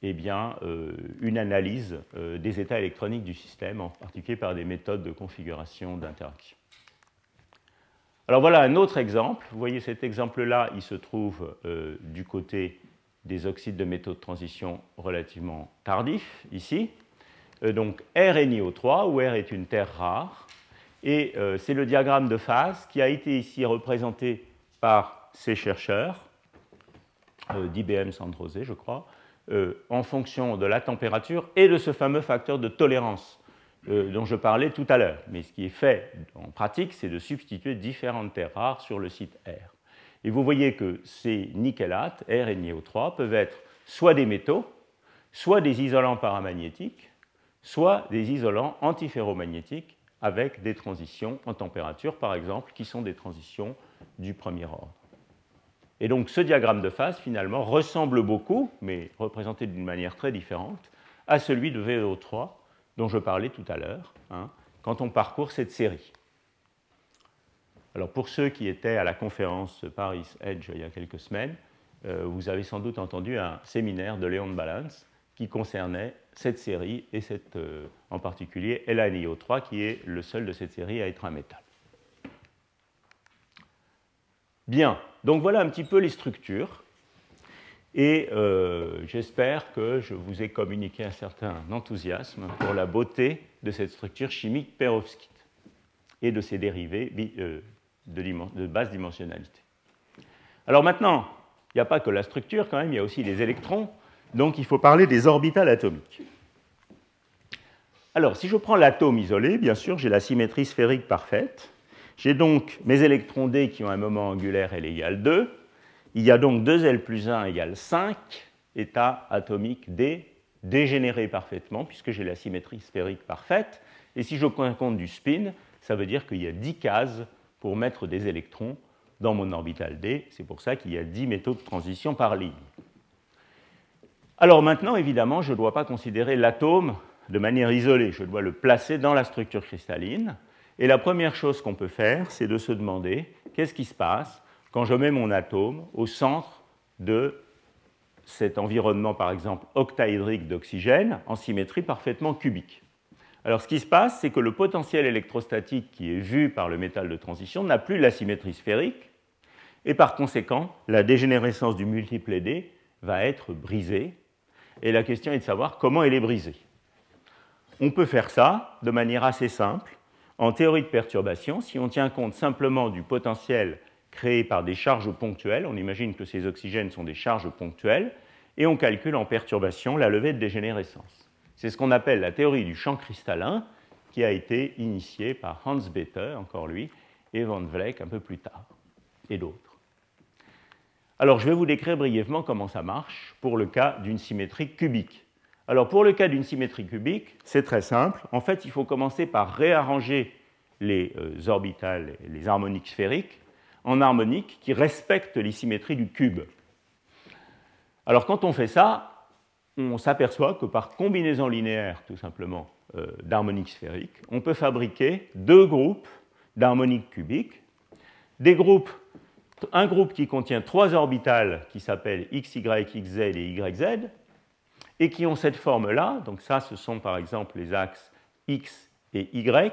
eh bien, euh, une analyse euh, des états électroniques du système, en particulier par des méthodes de configuration d'interaction. Alors voilà un autre exemple. Vous voyez cet exemple-là, il se trouve euh, du côté des oxydes de métaux de transition relativement tardifs, ici. donc R est NiO3, où R est une terre rare. Et c'est le diagramme de phase qui a été ici représenté par ces chercheurs, d'IBM Sandrosé, je crois, euh, en fonction de la température et de ce fameux facteur de tolérance euh, dont je parlais tout à l'heure. Mais ce qui est fait en pratique, c'est de substituer différentes terres rares sur le site R. Et vous voyez que ces nickelates, R et NiO3, peuvent être soit des métaux, soit des isolants paramagnétiques, soit des isolants antiferromagnétiques avec des transitions en température, par exemple, qui sont des transitions du premier ordre. Et donc ce diagramme de phase, finalement, ressemble beaucoup, mais représenté d'une manière très différente, à celui de VO3 dont je parlais tout à l'heure, hein, quand on parcourt cette série. Alors pour ceux qui étaient à la conférence Paris Edge il y a quelques semaines, euh, vous avez sans doute entendu un séminaire de Léon Balance qui concernait cette série et euh, en particulier LANIO3 qui est le seul de cette série à être un métal. Bien, donc voilà un petit peu les structures. Et euh, j'espère que je vous ai communiqué un certain enthousiasme pour la beauté de cette structure chimique perovskite et de ses dérivés euh, de, basse dimensionnalité. Alors maintenant, il n'y a pas que la structure quand même, il y a aussi les électrons, donc il faut parler des orbitales atomiques. Alors si je prends l'atome isolé, bien sûr, j'ai la symétrie sphérique parfaite, J'ai donc mes électrons D qui ont un moment angulaire L égale 2. Il y a donc 2L plus 1 égale 5 états atomiques D dégénérés parfaitement, puisque j'ai la symétrie sphérique parfaite. Et si je compte du spin, ça veut dire qu'il y a 10 cases pour mettre des électrons dans mon orbital D. C'est pour ça qu'il y a 10 métaux de transition par ligne. Alors maintenant, évidemment, je ne dois pas considérer l'atome de manière isolée, je dois le placer dans la structure cristalline. Et la première chose qu'on peut faire, c'est de se demander qu'est-ce qui se passe quand je mets mon atome au centre de cet environnement, par exemple, octaédrique d'oxygène en symétrie parfaitement cubique. Alors ce qui se passe, c'est que le potentiel électrostatique qui est vu par le métal de transition n'a plus la symétrie sphérique, et par conséquent, la dégénérescence du multiple D va être brisée, et la question est de savoir comment elle est brisée. On peut faire ça de manière assez simple en théorie de perturbation si on tient compte simplement du potentiel créé par des charges ponctuelles. On imagine que ces oxygènes sont des charges ponctuelles et on calcule en perturbation la levée de dégénérescence. C'est ce qu'on appelle la théorie du champ cristallin qui a été initiée par Hans Bethe, encore lui, et Van Vleck un peu plus tard, et d'autres. Alors, je vais vous décrire brièvement comment ça marche pour le cas d'une symétrie cubique. Alors, pour le cas d'une symétrie cubique, c'est très simple. En fait, il faut commencer par réarranger les euh, orbitales, les harmoniques sphériques, en harmoniques qui respectent les symétries du cube. Alors, quand on fait ça, on s'aperçoit que par combinaison linéaire, tout simplement, euh, d'harmoniques sphériques, on peut fabriquer deux groupes d'harmoniques cubiques, des groupes un groupe qui contient trois orbitales qui s'appellent XY, XZ et YZ, et qui ont cette forme-là. Donc ça, ce sont par exemple les axes X et Y.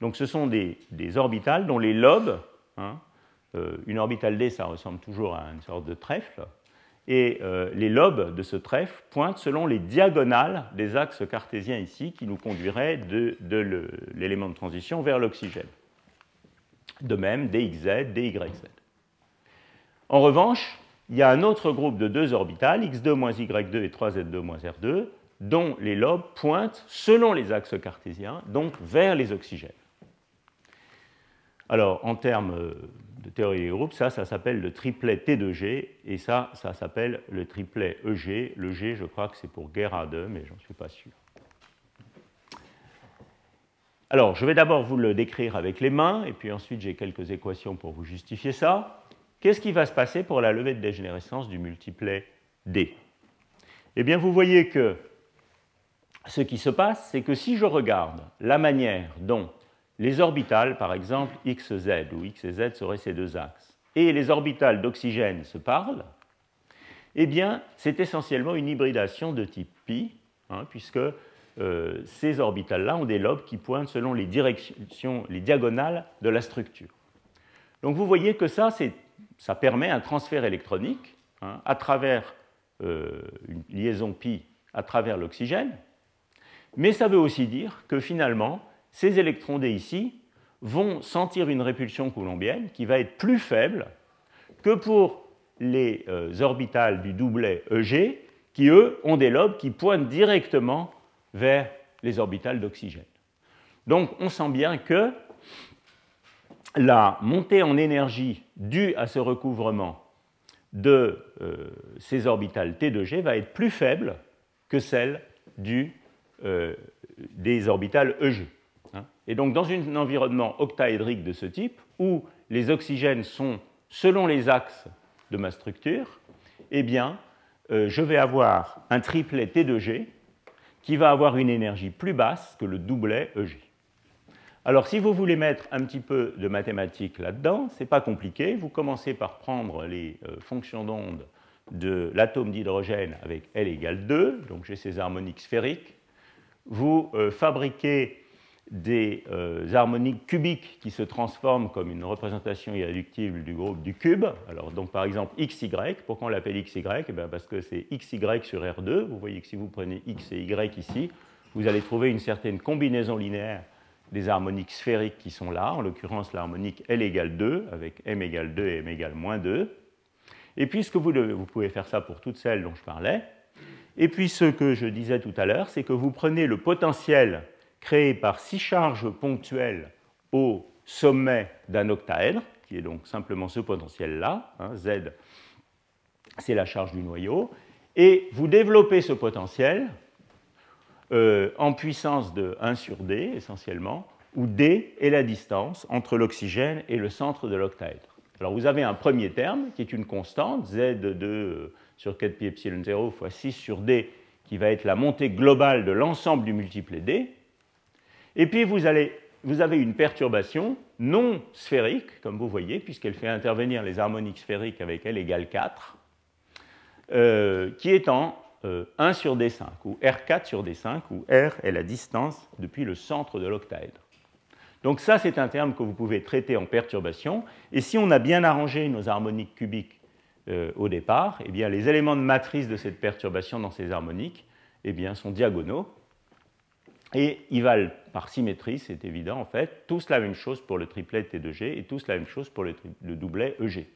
Donc ce sont des, orbitales dont les lobes, hein, euh, une orbitale D, ça ressemble toujours à une sorte de trèfle, et euh, les lobes de ce trèfle pointent selon les diagonales des axes cartésiens ici qui nous conduiraient de, de l'élément de transition vers l'oxygène. De même, DXZ, DYZ. En revanche, il y a un autre groupe de deux orbitales, x2 y2 et 3z2 r2, dont les lobes pointent selon les axes cartésiens, donc vers les oxygènes. Alors, en termes de théorie des groupes, ça, ça s'appelle le triplet T2G, et ça, ça s'appelle le triplet EG. Le G, je crois que c'est pour Gerhard, mais j'en suis pas sûr. Alors, je vais d'abord vous le décrire avec les mains, et puis ensuite j'ai quelques équations pour vous justifier ça. Qu'est-ce qui va se passer pour la levée de dégénérescence du multiplet D? Eh bien, vous voyez que ce qui se passe, c'est que si je regarde la manière dont les orbitales, par exemple XZ, ou X et Z seraient ces deux axes, et les orbitales d'oxygène se parlent, eh bien, c'est essentiellement une hybridation de type pi, hein, puisque euh, ces orbitales-là ont des lobes qui pointent selon les directions, les diagonales de la structure. Donc vous voyez que ça, c'est ça permet un transfert électronique hein, à travers euh, une liaison pi à travers l'oxygène, mais ça veut aussi dire que finalement, ces électrons D ici vont sentir une répulsion coulombienne qui va être plus faible que pour les euh, orbitales du doublet EG, qui eux ont des lobes qui pointent directement vers les orbitales d'oxygène. Donc on sent bien que la montée en énergie due à ce recouvrement de euh, ces orbitales T2G va être plus faible que celle euh, des orbitales EG. Hein. Et donc dans un environnement octaédrique de ce type, où les oxygènes sont selon les axes de ma structure, eh bien, euh, je vais avoir un triplet T2G qui va avoir une énergie plus basse que le doublet EG. Alors, si vous voulez mettre un petit peu de mathématiques là-dedans, ce n'est pas compliqué. Vous commencez par prendre les euh, fonctions d'onde de l'atome d'hydrogène avec L égale 2, donc j'ai ces harmoniques sphériques. Vous euh, fabriquez des euh, harmoniques cubiques qui se transforment comme une représentation irréductible du groupe du cube. Alors, donc, par exemple, XY, pourquoi on l'appelle XY eh Parce que c'est XY sur R2. Vous voyez que si vous prenez X et Y ici, vous allez trouver une certaine combinaison linéaire des harmoniques sphériques qui sont là, en l'occurrence l'harmonique L égale 2, avec M égale 2 et M égale moins 2. Et puis, vous, vous pouvez faire ça pour toutes celles dont je parlais. Et puis, ce que je disais tout à l'heure, c'est que vous prenez le potentiel créé par six charges ponctuelles au sommet d'un octaèdre, qui est donc simplement ce potentiel-là, hein, Z, c'est la charge du noyau, et vous développez ce potentiel euh, en puissance de 1 sur D essentiellement, où D est la distance entre l'oxygène et le centre de l'octaèdre. Alors vous avez un premier terme qui est une constante, Z de sur 4 pi epsilon 0 fois 6 sur D, qui va être la montée globale de l'ensemble du multiplet D. Et puis vous, avez une perturbation non sphérique, comme vous voyez, puisqu'elle fait intervenir les harmoniques sphériques avec L égale 4, euh, qui est en 1 euh, sur D5, ou R4 sur D5, où R est la distance depuis le centre de l'octaèdre. Donc ça, c'est un terme que vous pouvez traiter en perturbation. Et si on a bien arrangé nos harmoniques cubiques euh, au départ, eh bien, les éléments de matrice de cette perturbation dans ces harmoniques eh bien, sont diagonaux. Et ils valent par symétrie, c'est évident en fait, tous la même chose pour le triplet T2G et tous la même chose pour le, le doublet EG.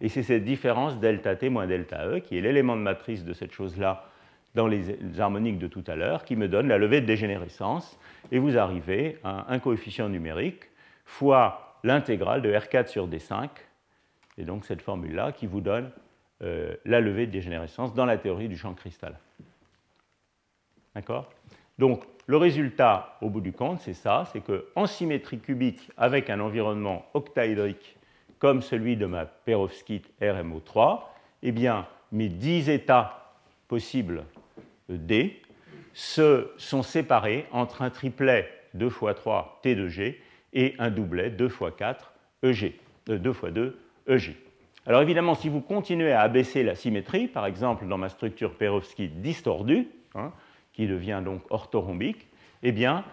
Et c'est cette différence delta T moins delta E qui est l'élément de matrice de cette chose-là dans les harmoniques de tout à l'heure qui me donne la levée de dégénérescence. Et vous arrivez à un coefficient numérique fois l'intégrale de R4 sur D5. Et donc cette formule-là qui vous donne euh, la levée de dégénérescence dans la théorie du champ cristal. D'accord? Donc le résultat au bout du compte, c'est ça, c'est qu'en symétrie cubique avec un environnement octaédrique comme celui de ma perovskite RMO3, eh bien mes 10 états possibles D se sont séparés entre un triplet 2 x 3 T2G et un doublet 2 x 4 EG, 2 x 2 EG. Alors évidemment, si vous continuez à abaisser la symétrie, par exemple dans ma structure perovskite distordue, hein, qui devient donc orthorhombique, eh bien,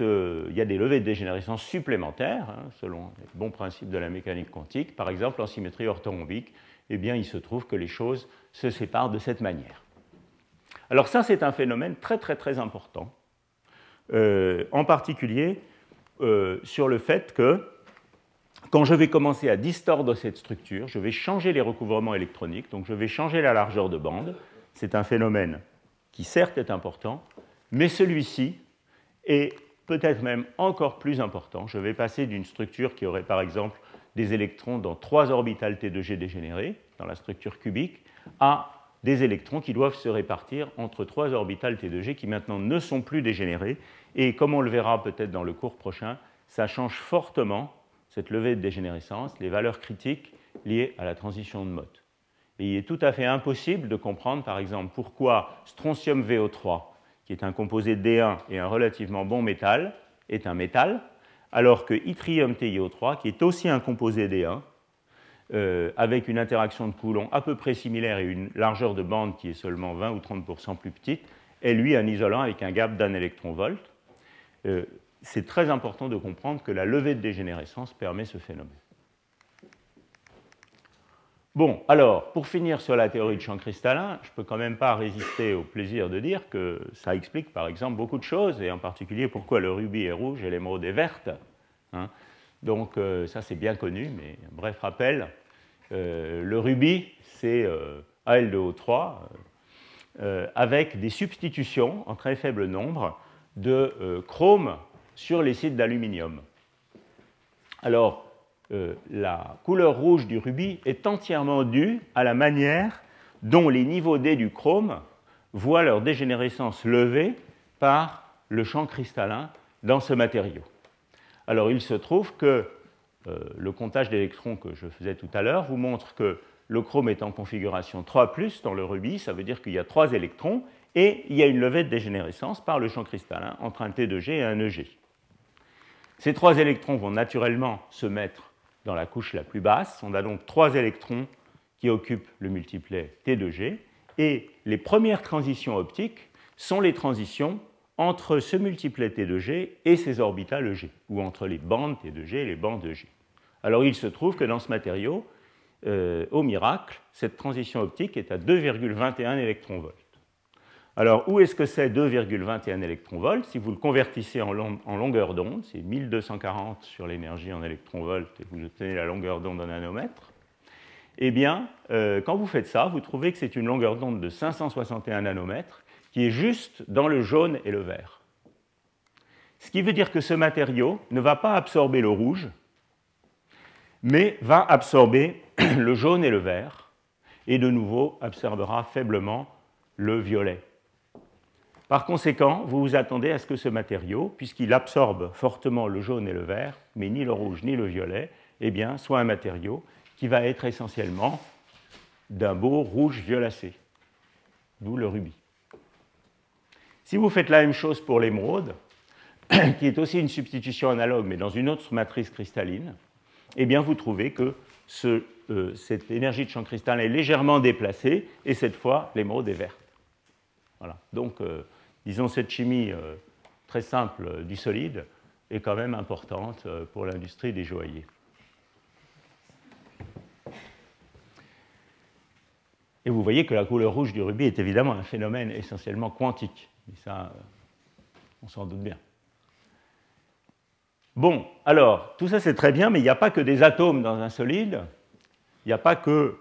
euh, il y a des levées de dégénérescence supplémentaires, hein, selon les bons principes de la mécanique quantique. Par exemple, en symétrie orthorhombique, eh bien, il se trouve que les choses se séparent de cette manière. Alors ça, c'est un phénomène très très très important, euh, en particulier euh, sur le fait que quand je vais commencer à distordre cette structure, je vais changer les recouvrements électroniques, donc je vais changer la largeur de bande. C'est un phénomène qui certes est important, mais celui-ci est peut-être même encore plus important. Je vais passer d'une structure qui aurait par exemple des électrons dans trois orbitales T2G dégénérées, dans la structure cubique, à des électrons qui doivent se répartir entre trois orbitales T2G qui maintenant ne sont plus dégénérées. Et comme on le verra peut-être dans le cours prochain, ça change fortement cette levée de dégénérescence, les valeurs critiques liées à la transition de mode. Et il est tout à fait impossible de comprendre, par exemple, pourquoi strontium VO3, qui est un composé D1 et un relativement bon métal, est un métal, alors que yttrium TiO3, qui est aussi un composé D1, euh, avec une interaction de Coulomb à peu près similaire et une largeur de bande qui est seulement 20 ou 30% plus petite, est lui un isolant avec un gap d'un électron-volt. Euh, c'est très important de comprendre que la levée de dégénérescence permet ce phénomène. Bon, alors, pour finir sur la théorie de champ cristallin, je ne peux quand même pas résister au plaisir de dire que ça explique par exemple beaucoup de choses, et en particulier pourquoi le rubis est rouge et l'émeraude est verte. Hein. Donc euh, ça c'est bien connu, mais bref rappel, euh, le rubis c'est euh, Al2O3 avec des substitutions en très faible nombre de chrome sur les sites d'aluminium. Alors la couleur rouge du rubis est entièrement due à la manière dont les niveaux D du chrome voient leur dégénérescence levée par le champ cristallin dans ce matériau. Alors il se trouve que euh, le comptage d'électrons que je faisais tout à l'heure vous montre que le chrome est en configuration 3 dans le rubis, ça veut dire qu'il y a 3 électrons, et il y a une levée de dégénérescence par le champ cristallin entre un T2G et un EG. Ces trois électrons vont naturellement se mettre dans la couche la plus basse. On a donc trois électrons qui occupent le multiplet T2G, et les premières transitions optiques sont les transitions entre ce multiplet T2G et ses orbitales EG, ou entre les bandes T2G et les bandes EG. Alors il se trouve que dans ce matériau, euh, au miracle, cette transition optique est à 2,21 électronvolts. Alors où est-ce que c'est 2,21 électronvolts? Si vous le convertissez en, longueur d'onde, c'est 1240 sur l'énergie en électronvolts et vous obtenez la longueur d'onde en nanomètres. Eh bien, euh, quand vous faites ça, vous trouvez que c'est une longueur d'onde de 561 nanomètres qui est juste dans le jaune et le vert. Ce qui veut dire que ce matériau ne va pas absorber le rouge, mais va absorber le jaune et le vert, et de nouveau absorbera faiblement le violet. Par conséquent, vous vous attendez à ce que ce matériau, puisqu'il absorbe fortement le jaune et le vert, mais ni le rouge ni le violet, eh bien, soit un matériau qui va être essentiellement d'un beau rouge violacé, d'où le rubis. Si vous faites la même chose pour l'émeraude, qui est aussi une substitution analogue, mais dans une autre matrice cristalline, eh bien, vous trouvez que euh, cette énergie de champ cristallin est légèrement déplacée, et cette fois, l'émeraude est verte. Voilà. Donc, euh, disons, cette chimie euh, très simple du solide est quand même importante pour l'industrie des joailliers. Et vous voyez que la couleur rouge du rubis est évidemment un phénomène essentiellement quantique. Mais ça, on s'en doute bien. Bon, alors, tout ça c'est très bien, mais il n'y a pas que des atomes dans un solide. Il n'y a pas que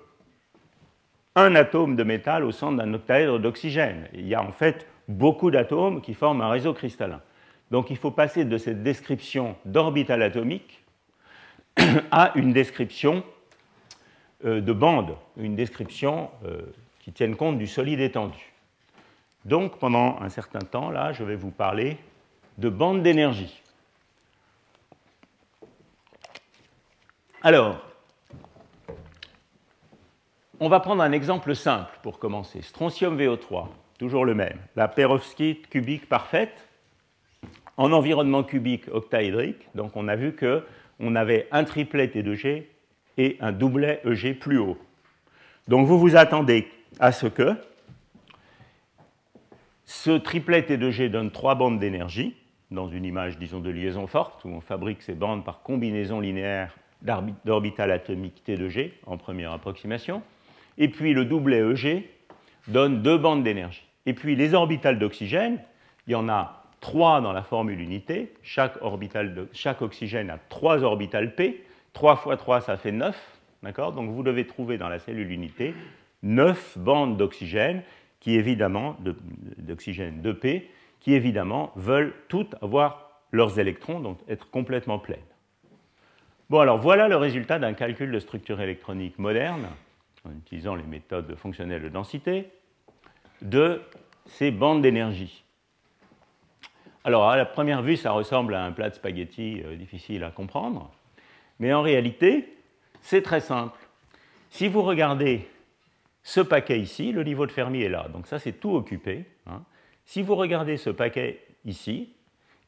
un atome de métal au centre d'un octaèdre d'oxygène. Il y a en fait beaucoup d'atomes qui forment un réseau cristallin. Donc il faut passer de cette description d'orbital atomique à une description euh, de bande, une description euh, qui tienne compte du solide étendu. Donc pendant un certain temps, là, je vais vous parler de bande d'énergie. Alors, on va prendre un exemple simple pour commencer. Strontium VO3, toujours le même. La perovskite cubique parfaite en environnement cubique octaédrique. Donc on a vu qu'on avait un triplet T2G et un doublet EG plus haut. Donc vous vous attendez à ce que ce triplet T2G donne trois bandes d'énergie, dans une image, disons, de liaison forte, où on fabrique ces bandes par combinaison linéaire d'orbital atomique T2G en première approximation. Et puis le doublet EG donne deux bandes d'énergie. Et puis les orbitales d'oxygène, il y en a trois dans la formule unité. Chaque, orbital chaque oxygène a trois orbitales P. 3 fois 3, ça fait 9. D'accord? Donc vous devez trouver dans la cellule unité 9 bandes d'oxygène, qui évidemment, d'oxygène 2P, qui évidemment veulent toutes avoir leurs électrons, donc être complètement pleines. Bon, alors voilà le résultat d'un calcul de structure électronique moderne, en utilisant les méthodes fonctionnelles de densité, de ces bandes d'énergie. Alors, à la première vue, ça ressemble à un plat de spaghettis euh, difficile à comprendre. Mais en réalité, c'est très simple. Si vous regardez ce paquet ici, le niveau de Fermi est là. Donc ça, c'est tout occupé. Hein. Si vous regardez ce paquet ici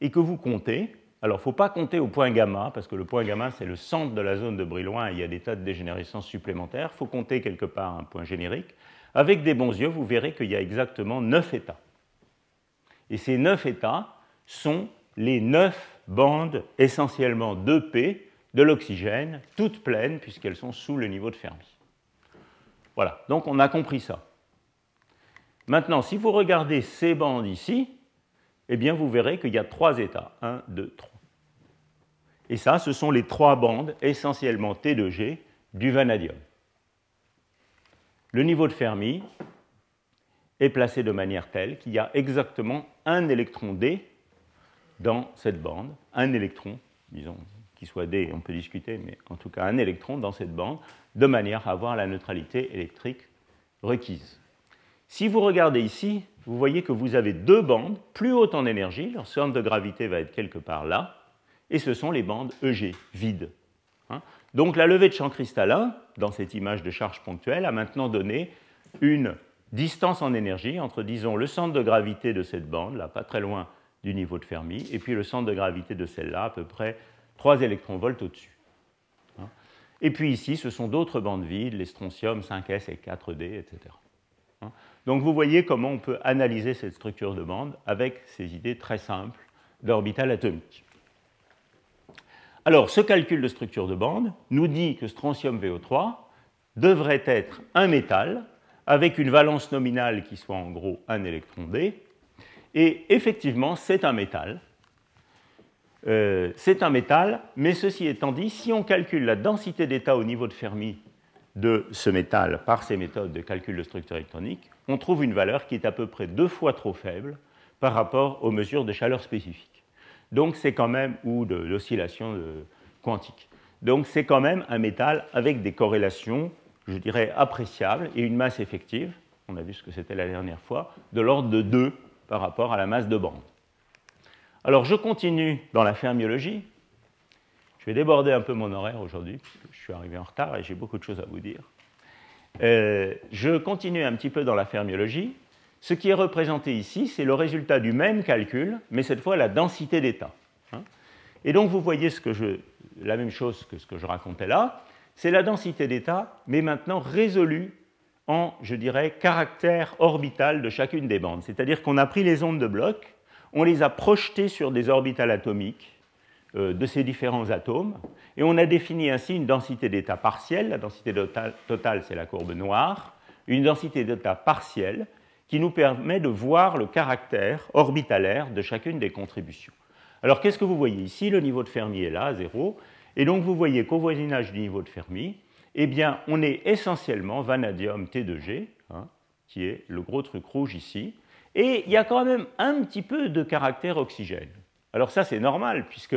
et que vous comptez, alors il ne faut pas compter au point gamma, parce que le point gamma, c'est le centre de la zone de Brillouin et il y a des tas de dégénérescences supplémentaires. Il faut compter quelque part un point générique. Avec des bons yeux, vous verrez qu'il y a exactement 9 états. Et ces 9 états sont les 9 bandes essentiellement 2P de l'oxygène, toutes pleines, puisqu'elles sont sous le niveau de Fermi. Voilà, donc on a compris ça. Maintenant, si vous regardez ces bandes ici, eh bien vous verrez qu'il y a trois états. 1, 2, 3. Et ça, ce sont les trois bandes, essentiellement T2G, du vanadium. Le niveau de Fermi est placé de manière telle qu'il y a exactement un électron D dans cette bande, un électron, disons, qui soit D, on peut discuter, mais en tout cas un électron dans cette bande, de manière à avoir la neutralité électrique requise. Si vous regardez ici, vous voyez que vous avez deux bandes plus hautes en énergie, leur centre de gravité va être quelque part là, et ce sont les bandes EG, vides. Hein. Donc la levée de champ cristallin, dans cette image de charge ponctuelle, a maintenant donné une distance en énergie entre, disons, le centre de gravité de cette bande, là, pas très loin du niveau de Fermi, et puis le centre de gravité de celle-là, à peu près 3 électronvolts au-dessus. Hein. Et puis ici, ce sont d'autres bandes vides, les strontium 5s et 4d, etc. Hein. Donc vous voyez comment on peut analyser cette structure de bande avec ces idées très simples d'orbital atomique. Alors, ce calcul de structure de bande nous dit que strontium VO3 devrait être un métal avec une valence nominale qui soit en gros un électron D. Et effectivement, c'est un métal euh, c'est un métal, mais ceci étant dit, si on calcule la densité d'état au niveau de Fermi de ce métal par ces méthodes de calcul de structure électronique, on trouve une valeur qui est à peu près deux fois trop faible par rapport aux mesures de chaleur spécifiques. Donc c'est quand même, ou de l'oscillation quantique. Donc c'est quand même un métal avec des corrélations, je dirais, appréciables et une masse effective, on a vu ce que c'était la dernière fois, de l'ordre de 2 par rapport à la masse de bande. Alors je continue dans la fermiologie. Je vais déborder un peu mon horaire aujourd'hui, je suis arrivé en retard et j'ai beaucoup de choses à vous dire. Euh, je continue un petit peu dans la fermiologie. Ce qui est représenté ici, c'est le résultat du même calcul, mais cette fois la densité d'état. Hein. Et donc vous voyez que la même chose que ce que je racontais là, c'est la densité d'état, mais maintenant résolue en, je dirais, caractère orbital de chacune des bandes. C'est-à-dire qu'on a pris les ondes de bloc, on les a projetées sur des orbitales atomiques euh, de ces différents atomes, et on a défini ainsi une densité d'état partielle. La densité totale, c'est la courbe noire. Une densité d'état partielle qui nous permet de voir le caractère orbitalaire de chacune des contributions. Alors qu'est-ce que vous voyez ici? Le niveau de Fermi est là, 0. Et donc vous voyez qu'au voisinage du niveau de Fermi, eh bien, on est essentiellement vanadium T2G, hein, qui est le gros truc rouge ici, et il y a quand même un petit peu de caractère oxygène. Alors ça, c'est normal, puisque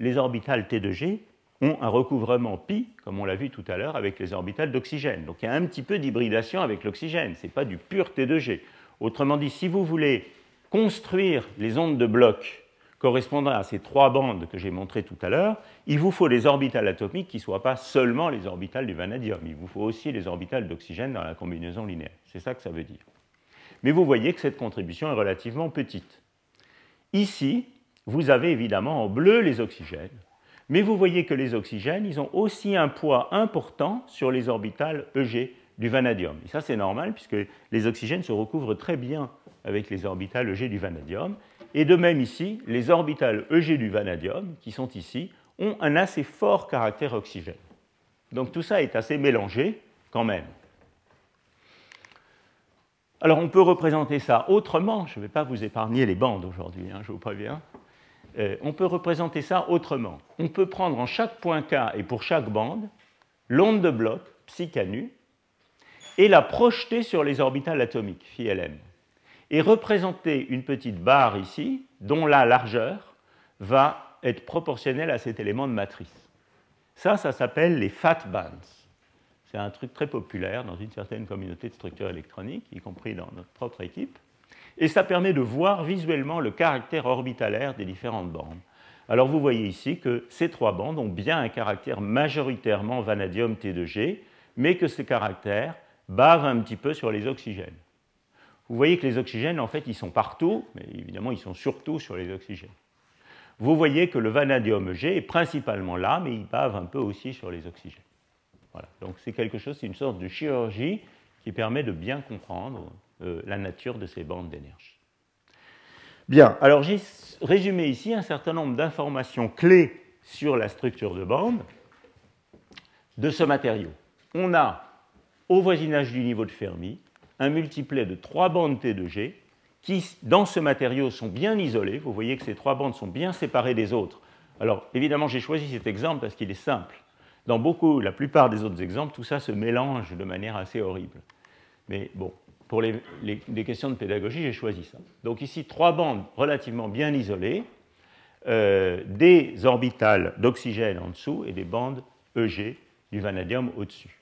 les orbitales T2G ont un recouvrement pi, comme on l'a vu tout à l'heure, avec les orbitales d'oxygène. Donc il y a un petit peu d'hybridation avec l'oxygène, ce n'est pas du pur T2G. Autrement dit, si vous voulez construire les ondes de bloc correspondant à ces trois bandes que j'ai montrées tout à l'heure, il vous faut des orbitales atomiques qui ne soient pas seulement les orbitales du vanadium, il vous faut aussi les orbitales d'oxygène dans la combinaison linéaire. C'est ça que ça veut dire. Mais vous voyez que cette contribution est relativement petite. Ici, vous avez évidemment en bleu les oxygènes, mais vous voyez que les oxygènes, ils ont aussi un poids important sur les orbitales EG du vanadium. Et ça, c'est normal, puisque les oxygènes se recouvrent très bien avec les orbitales EG du vanadium. Et de même ici, les orbitales EG du vanadium, qui sont ici, ont un assez fort caractère oxygène. Donc tout ça est assez mélangé quand même. Alors on peut représenter ça autrement, je ne vais pas vous épargner les bandes aujourd'hui, hein, je vous préviens. Euh, on peut représenter ça autrement. On peut prendre en chaque point K et pour chaque bande l'onde de bloc, psi nu, et la projeter sur les orbitales atomiques, phi Lm et représenter une petite barre ici, dont la largeur va être proportionnelle à cet élément de matrice. Ça, ça s'appelle les fat bands. C'est un truc très populaire dans une certaine communauté de structures électroniques, y compris dans notre propre équipe. Et ça permet de voir visuellement le caractère orbitalaire des différentes bandes. Alors vous voyez ici que ces trois bandes ont bien un caractère majoritairement vanadium T2G, mais que ces caractères bavent un petit peu sur les oxygènes. Vous voyez que les oxygènes, en fait, ils sont partout, mais évidemment, ils sont surtout sur les oxygènes. Vous voyez que le vanadium G est principalement là, mais il bave un peu aussi sur les oxygènes. Donc c'est quelque chose, c'est une sorte de chirurgie qui permet de bien comprendre euh, la nature de ces bandes d'énergie. Bien, alors j'ai résumé ici un certain nombre d'informations clés sur la structure de bande de ce matériau. On a, au voisinage du niveau de Fermi, un multiplet de trois bandes T2G qui, dans ce matériau, sont bien isolées. Vous voyez que ces trois bandes sont bien séparées des autres. Alors, évidemment, j'ai choisi cet exemple parce qu'il est simple. Dans beaucoup, la plupart des autres exemples, tout ça se mélange de manière assez horrible. Mais bon, pour les, questions de pédagogie, j'ai choisi ça. Donc ici, trois bandes relativement bien isolées, euh, des orbitales d'oxygène en dessous et des bandes EG du vanadium au-dessus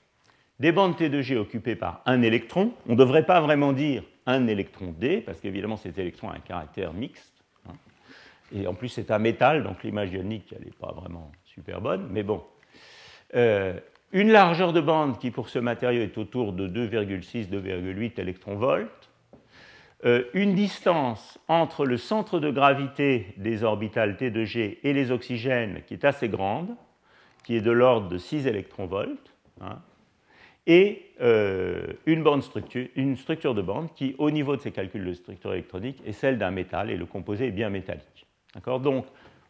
des bandes T2G occupées par un électron. On ne devrait pas vraiment dire un électron D, parce qu'évidemment cet électron a un caractère mixte. Hein. Et en plus c'est un métal, donc l'image ionique n'est pas vraiment super bonne, mais bon. Euh, une largeur de bande qui pour ce matériau est autour de 2,6-2,8 électronvolts. Euh, une distance entre le centre de gravité des orbitales T2G et les oxygènes qui est assez grande, qui est de l'ordre de 6 électronvolts. Hein et euh, une, structure, une structure de bande qui, au niveau de ces calculs de structure électronique, est celle d'un métal et le composé est bien métallique. Donc,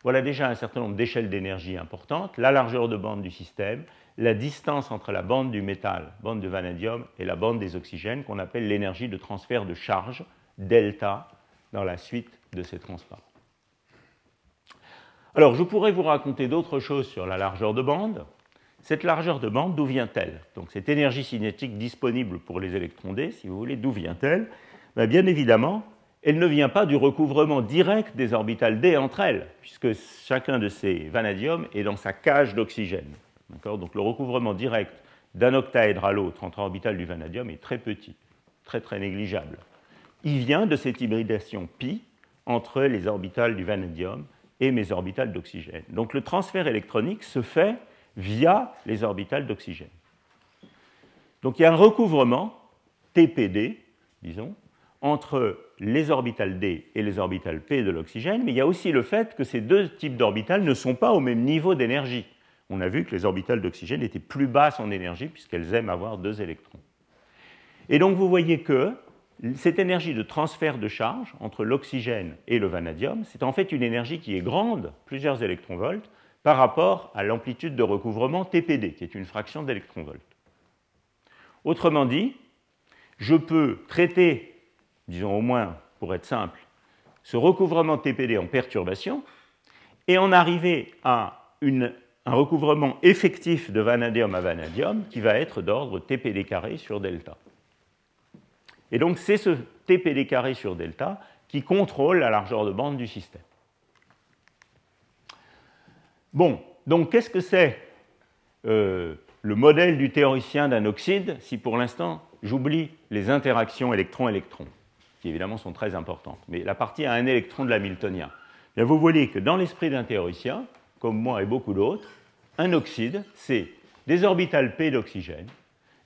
voilà déjà un certain nombre d'échelles d'énergie importantes, la largeur de bande du système, la distance entre la bande du métal, bande de vanadium, et la bande des oxygènes, qu'on appelle l'énergie de transfert de charge, delta, dans la suite de ces transferts. Alors, je pourrais vous raconter d'autres choses sur la largeur de bande. Cette largeur de bande, d'où vient-elle? Donc cette énergie cinétique disponible pour les électrons D, si vous voulez, d'où vient-elle? Ben, Bien évidemment, elle ne vient pas du recouvrement direct des orbitales D entre elles, puisque chacun de ces vanadiums est dans sa cage d'oxygène. Donc le recouvrement direct d'un octaèdre à l'autre entre orbital du vanadium est très petit, très très négligeable. Il vient de cette hybridation pi entre les orbitales du vanadium et mes orbitales d'oxygène. Donc le transfert électronique se fait via les orbitales d'oxygène. Donc il y a un recouvrement TPD, disons, entre les orbitales D et les orbitales P de l'oxygène, mais il y a aussi le fait que ces deux types d'orbitales ne sont pas au même niveau d'énergie. On a vu que les orbitales d'oxygène étaient plus basses en énergie puisqu'elles aiment avoir deux électrons. Et donc vous voyez que cette énergie de transfert de charge entre l'oxygène et le vanadium, c'est en fait une énergie qui est grande, plusieurs électronvolts, par rapport à l'amplitude de recouvrement TPD, qui est une fraction d'électronvolts. Autrement dit, je peux traiter, disons au moins pour être simple, ce recouvrement TPD en perturbation et en arriver à un recouvrement effectif de vanadium à vanadium qui va être d'ordre TPD carré sur delta. Et donc c'est ce TPD carré sur delta qui contrôle la largeur de bande du système. Bon, donc qu'est-ce que c'est euh, le modèle du théoricien d'un oxyde si pour l'instant j'oublie les interactions électron-électron, évidemment sont très importantes, mais la partie à un électron de l'hamiltonien Bien, Vous voyez que dans l'esprit d'un théoricien, comme moi et beaucoup d'autres, un oxyde, c'est des orbitales P d'oxygène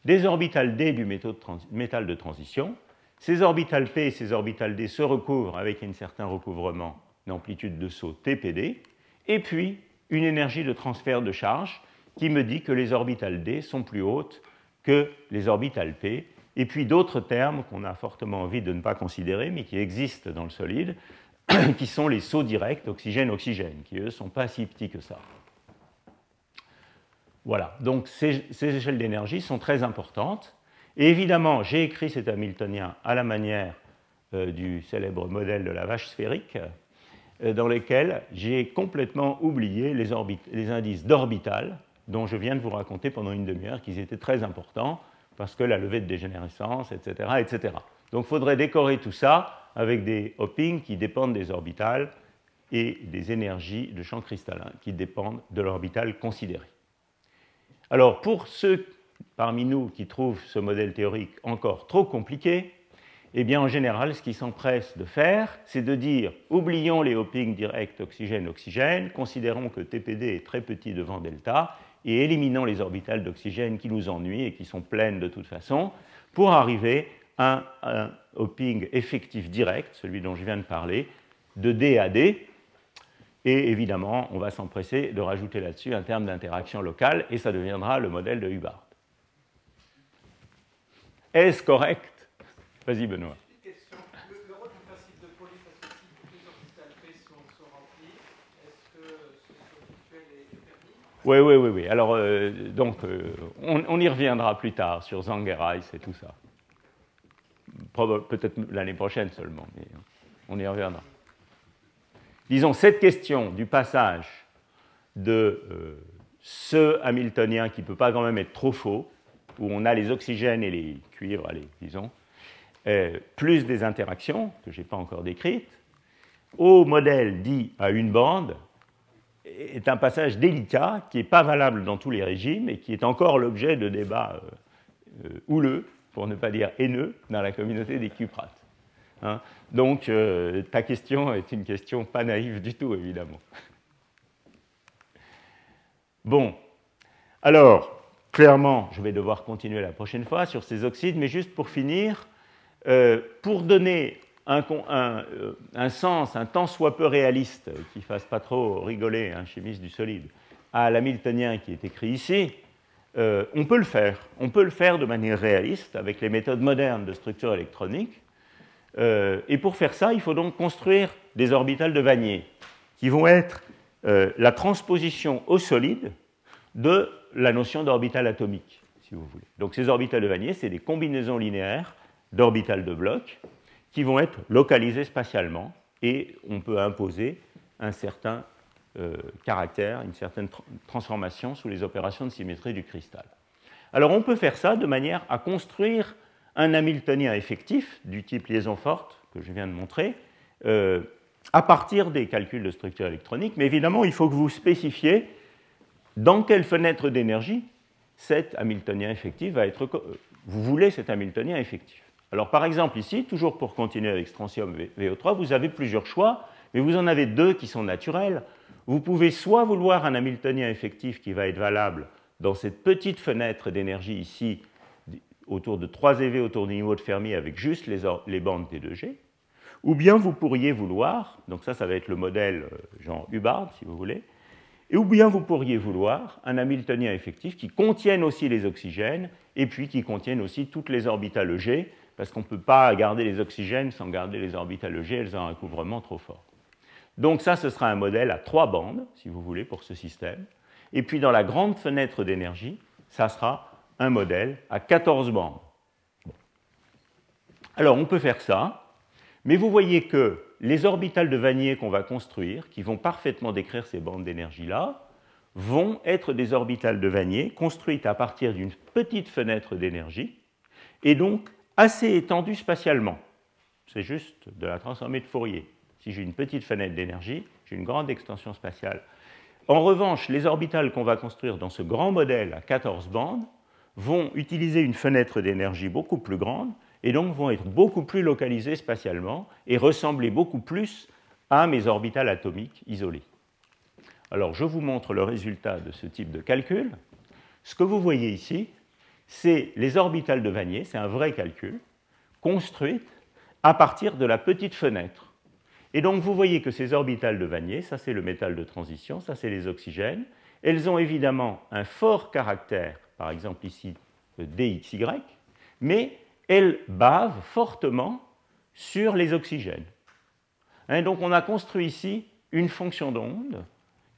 des orbitales d du métal de transition. Ces orbitales p et ces orbitales d se recouvrent avec un certain recouvrement d'amplitude de saut TPD, et puis une énergie de transfert de charge qui me dit que les orbitales d sont plus hautes que les orbitales p, et puis d'autres termes qu'on a fortement envie de ne pas considérer, mais qui existent dans le solide, qui sont les sauts directs oxygène-oxygène, qui eux ne sont pas si petits que ça. Voilà, donc ces, échelles d'énergie sont très importantes. Et évidemment, j'ai écrit cet Hamiltonien à la manière euh, du célèbre modèle de la vache sphérique, euh, dans lequel j'ai complètement oublié les, les indices d'orbital dont je viens de vous raconter pendant une demi-heure qu'ils étaient très importants parce que la levée de dégénérescence, etc. Donc il faudrait décorer tout ça avec des hoppings qui dépendent des orbitales et des énergies de champ cristallin qui dépendent de l'orbital considéré. Alors, pour ceux parmi nous qui trouvent ce modèle théorique encore trop compliqué, eh bien, en général, ce qu'ils s'empressent de faire, c'est de dire oublions les hoppings directs oxygène-oxygène, considérons que TPD est très petit devant delta, et éliminons les orbitales d'oxygène qui nous ennuient et qui sont pleines de toute façon, pour arriver à un hopping effectif direct, celui dont je viens de parler, de D à D, et évidemment, on va s'empresser de rajouter là-dessus un terme d'interaction locale, et ça deviendra le modèle de Hubbard. Est-ce correct? Vas-y, Benoît. Question. Le, rôle du principe de Pauli, parce que si toutes les orbitales P sont, sont remplies, est-ce que ce rituel est permis Oui, oui, oui. Alors, euh, donc, euh, on, y reviendra plus tard sur Zangerais et tout ça. Peut-être l'année prochaine seulement, mais on y reviendra disons, cette question du passage de euh, ce Hamiltonien qui ne peut pas quand même être trop faux, où on a les oxygènes et les cuivres, allez, disons, euh, plus des interactions, que je n'ai pas encore décrites, au modèle dit à une bande, est un passage délicat qui n'est pas valable dans tous les régimes et qui est encore l'objet de débats euh, houleux, pour ne pas dire haineux, dans la communauté des cuprates. Hein. Donc, euh, ta question est une question pas naïve du tout, évidemment. Bon, alors, clairement, je vais devoir continuer la prochaine fois sur ces oxydes, mais juste pour finir, euh, pour donner un, euh, un, sens, un tant soit peu réaliste, qui fasse pas trop rigoler un chimiste du solide, à l'hamiltonien qui est écrit ici, on peut le faire. On peut le faire de manière réaliste avec les méthodes modernes de structure électronique. Euh, et pour faire ça, il faut donc construire des orbitales de Vanier, qui vont être euh, la transposition au solide de la notion d'orbital atomique, si vous voulez. Donc ces orbitales de Vanier, c'est des combinaisons linéaires d'orbitales de blocs qui vont être localisées spatialement, et on peut imposer un certain euh, caractère, une certaine transformation sous les opérations de symétrie du cristal. Alors on peut faire ça de manière à construire un Hamiltonien effectif du type liaison forte que je viens de montrer, euh, à partir des calculs de structure électronique, mais évidemment, il faut que vous spécifiez dans quelle fenêtre d'énergie cet Hamiltonien effectif va être. Vous voulez cet Hamiltonien effectif. Alors par exemple ici, toujours pour continuer avec strontium VO3, vous avez plusieurs choix, mais vous en avez deux qui sont naturels. Vous pouvez soit vouloir un Hamiltonien effectif qui va être valable dans cette petite fenêtre d'énergie ici, autour de 3 EV autour du niveau de Fermi avec juste les, les bandes T2G, ou bien vous pourriez vouloir, donc ça, ça va être le modèle euh, Jean Hubbard, si vous voulez, et ou bien vous pourriez vouloir un Hamiltonien effectif qui contienne aussi les oxygènes et puis qui contienne aussi toutes les orbitales G, parce qu'on ne peut pas garder les oxygènes sans garder les orbitales G, elles ont un recouvrement trop fort. Donc ça, ce sera un modèle à trois bandes, si vous voulez, pour ce système. Et puis dans la grande fenêtre d'énergie, ça sera un modèle à 14 bandes. Alors on peut faire ça, mais vous voyez que les orbitales de Vanier qu'on va construire, qui vont parfaitement décrire ces bandes d'énergie-là, vont être des orbitales de Vanier construites à partir d'une petite fenêtre d'énergie, et donc assez étendues spatialement. C'est juste de la transformée de Fourier. Si j'ai une petite fenêtre d'énergie, j'ai une grande extension spatiale. En revanche, les orbitales qu'on va construire dans ce grand modèle à 14 bandes vont utiliser une fenêtre d'énergie beaucoup plus grande et donc vont être beaucoup plus localisées spatialement et ressembler beaucoup plus à mes orbitales atomiques isolées. Alors je vous montre le résultat de ce type de calcul. Ce que vous voyez ici, c'est les orbitales de Vanier, c'est un vrai calcul, construites à partir de la petite fenêtre et donc vous voyez que ces orbitales de Vanier, ça c'est le métal de transition, ça c'est les oxygènes, elles ont évidemment un fort caractère, par exemple ici DXY, mais elles bavent fortement sur les oxygènes. Hein, donc on a construit ici une fonction d'onde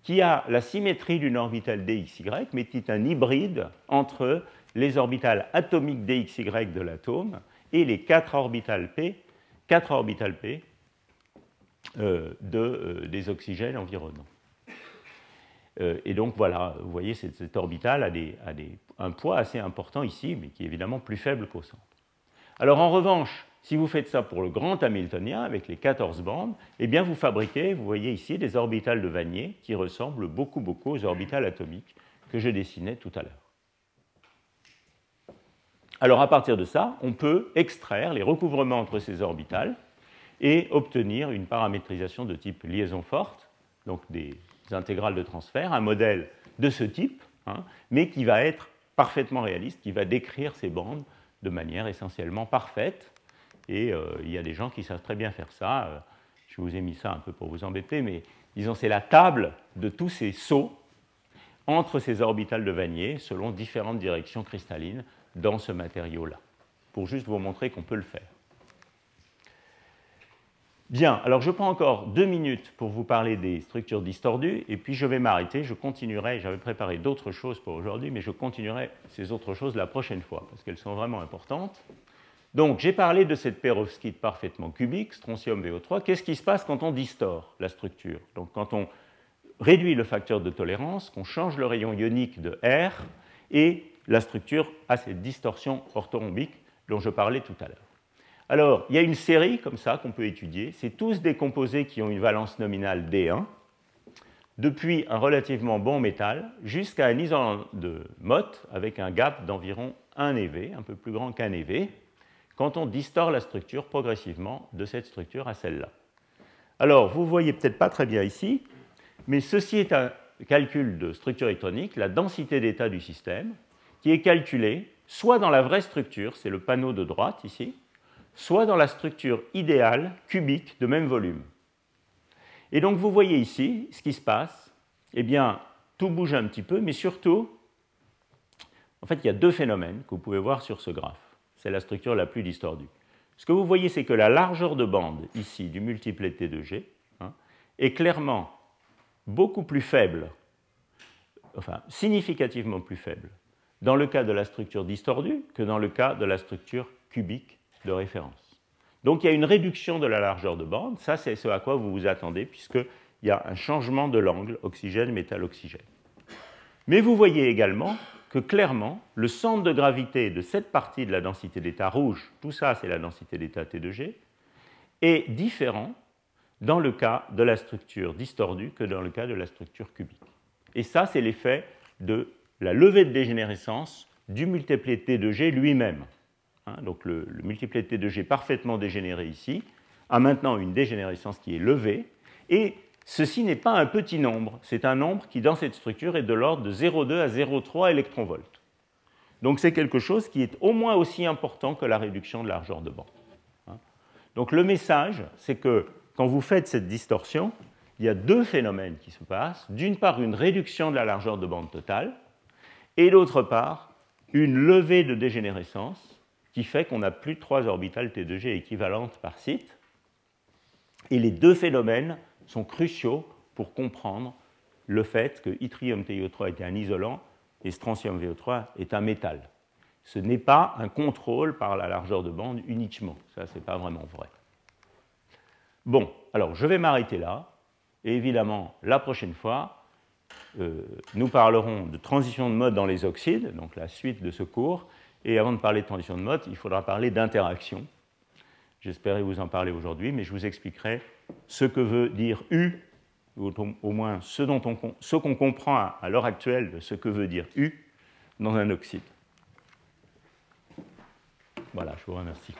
qui a la symétrie d'une orbitale DXY, mais qui est un hybride entre les orbitales atomiques DXY de l'atome et les quatre orbitales P, 4 orbitales P euh, de, euh, des oxygènes environnants. Euh, et donc voilà, vous voyez, cette, cette orbitale a, des, a des, un poids assez important ici, mais qui est évidemment plus faible qu'au centre. Alors en revanche, si vous faites ça pour le grand Hamiltonien avec les 14 bandes, eh bien vous fabriquez, vous voyez ici, des orbitales de Vanier qui ressemblent beaucoup, beaucoup aux orbitales atomiques que je dessinais tout à l'heure. Alors à partir de ça, on peut extraire les recouvrements entre ces orbitales et obtenir une paramétrisation de type liaison forte, donc des intégrales de transfert, un modèle de ce type, hein, mais qui va être parfaitement réaliste, qui va décrire ces bandes de manière essentiellement parfaite. Et euh, il y a des gens qui savent très bien faire ça. Euh, je vous ai mis ça un peu pour vous embêter, mais disons c'est la table de tous ces sauts entre ces orbitales de Vanier selon différentes directions cristallines dans ce matériau-là, pour juste vous montrer qu'on peut le faire. Bien, alors je prends encore deux minutes pour vous parler des structures distordues, et puis je vais m'arrêter, je continuerai, j'avais préparé d'autres choses pour aujourd'hui, mais je continuerai ces autres choses la prochaine fois, parce qu'elles sont vraiment importantes. Donc j'ai parlé de cette perovskite parfaitement cubique, strontium VO3. Qu'est-ce qui se passe quand on distord la structure? Donc quand on réduit le facteur de tolérance, qu'on change le rayon ionique de R, et la structure a cette distorsion orthorhombique dont je parlais tout à l'heure. Alors, il y a une série comme ça qu'on peut étudier. C'est tous des composés qui ont une valence nominale D1, depuis un relativement bon métal jusqu'à un isolant de Mott avec un gap d'environ 1 EV, un peu plus grand qu'un EV, quand on distord la structure progressivement de cette structure à celle-là. Alors, vous ne voyez peut-être pas très bien ici, mais ceci est un calcul de structure électronique, la densité d'état du système, qui est calculée soit dans la vraie structure, c'est le panneau de droite ici, soit dans la structure idéale cubique de même volume. Et donc vous voyez ici ce qui se passe. Eh bien, tout bouge un petit peu, mais surtout, en fait, il y a deux phénomènes que vous pouvez voir sur ce graphe. C'est la structure la plus distordue. Ce que vous voyez, c'est que la largeur de bande ici du multiplet T2G hein, est clairement beaucoup plus faible, enfin significativement plus faible, dans le cas de la structure distordue que dans le cas de la structure cubique de référence. Donc il y a une réduction de la largeur de bande, ça c'est ce à quoi vous vous attendez, puisqu'il y a un changement de l'angle oxygène-métal-oxygène. Mais vous voyez également que clairement, le centre de gravité de cette partie de la densité d'état rouge, tout ça c'est la densité d'état T2G, est différent dans le cas de la structure distordue que dans le cas de la structure cubique. Et ça, c'est l'effet de la levée de dégénérescence du multiplet T de G lui-même. Hein, donc le, le multiplet T de G parfaitement dégénéré ici a maintenant une dégénérescence qui est levée, et ceci n'est pas un petit nombre, c'est un nombre qui dans cette structure est de l'ordre de 0,2 à 0,3 électronvolts. Donc c'est quelque chose qui est au moins aussi important que la réduction de largeur de bande. Hein. Donc le message, c'est que quand vous faites cette distorsion, il y a deux phénomènes qui se passent. D'une part, une réduction de la largeur de bande totale, et d'autre part, une levée de dégénérescence qui fait qu'on n'a plus de trois orbitales T2G équivalentes par site. Et les deux phénomènes sont cruciaux pour comprendre le fait que yttrium TiO3 était un isolant et strontium VO3 est un métal. Ce n'est pas un contrôle par la largeur de bande uniquement. Ça, ce n'est pas vraiment vrai. Bon, alors je vais m'arrêter là. Et évidemment, la prochaine fois, euh, nous parlerons de transition de mode dans les oxydes, donc la suite de ce cours. Et avant de parler de transition de mode, il faudra parler d'interaction. J'espérais vous en parler aujourd'hui, mais je vous expliquerai ce que veut dire U, ou au moins ce qu'on comprend à, à l'heure actuelle de ce que veut dire U dans un oxyde. Voilà, je vous remercie.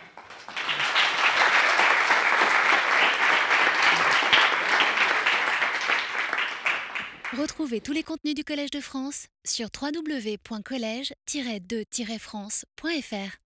Retrouvez tous les contenus du Collège de France sur www.colège-2-france.fr.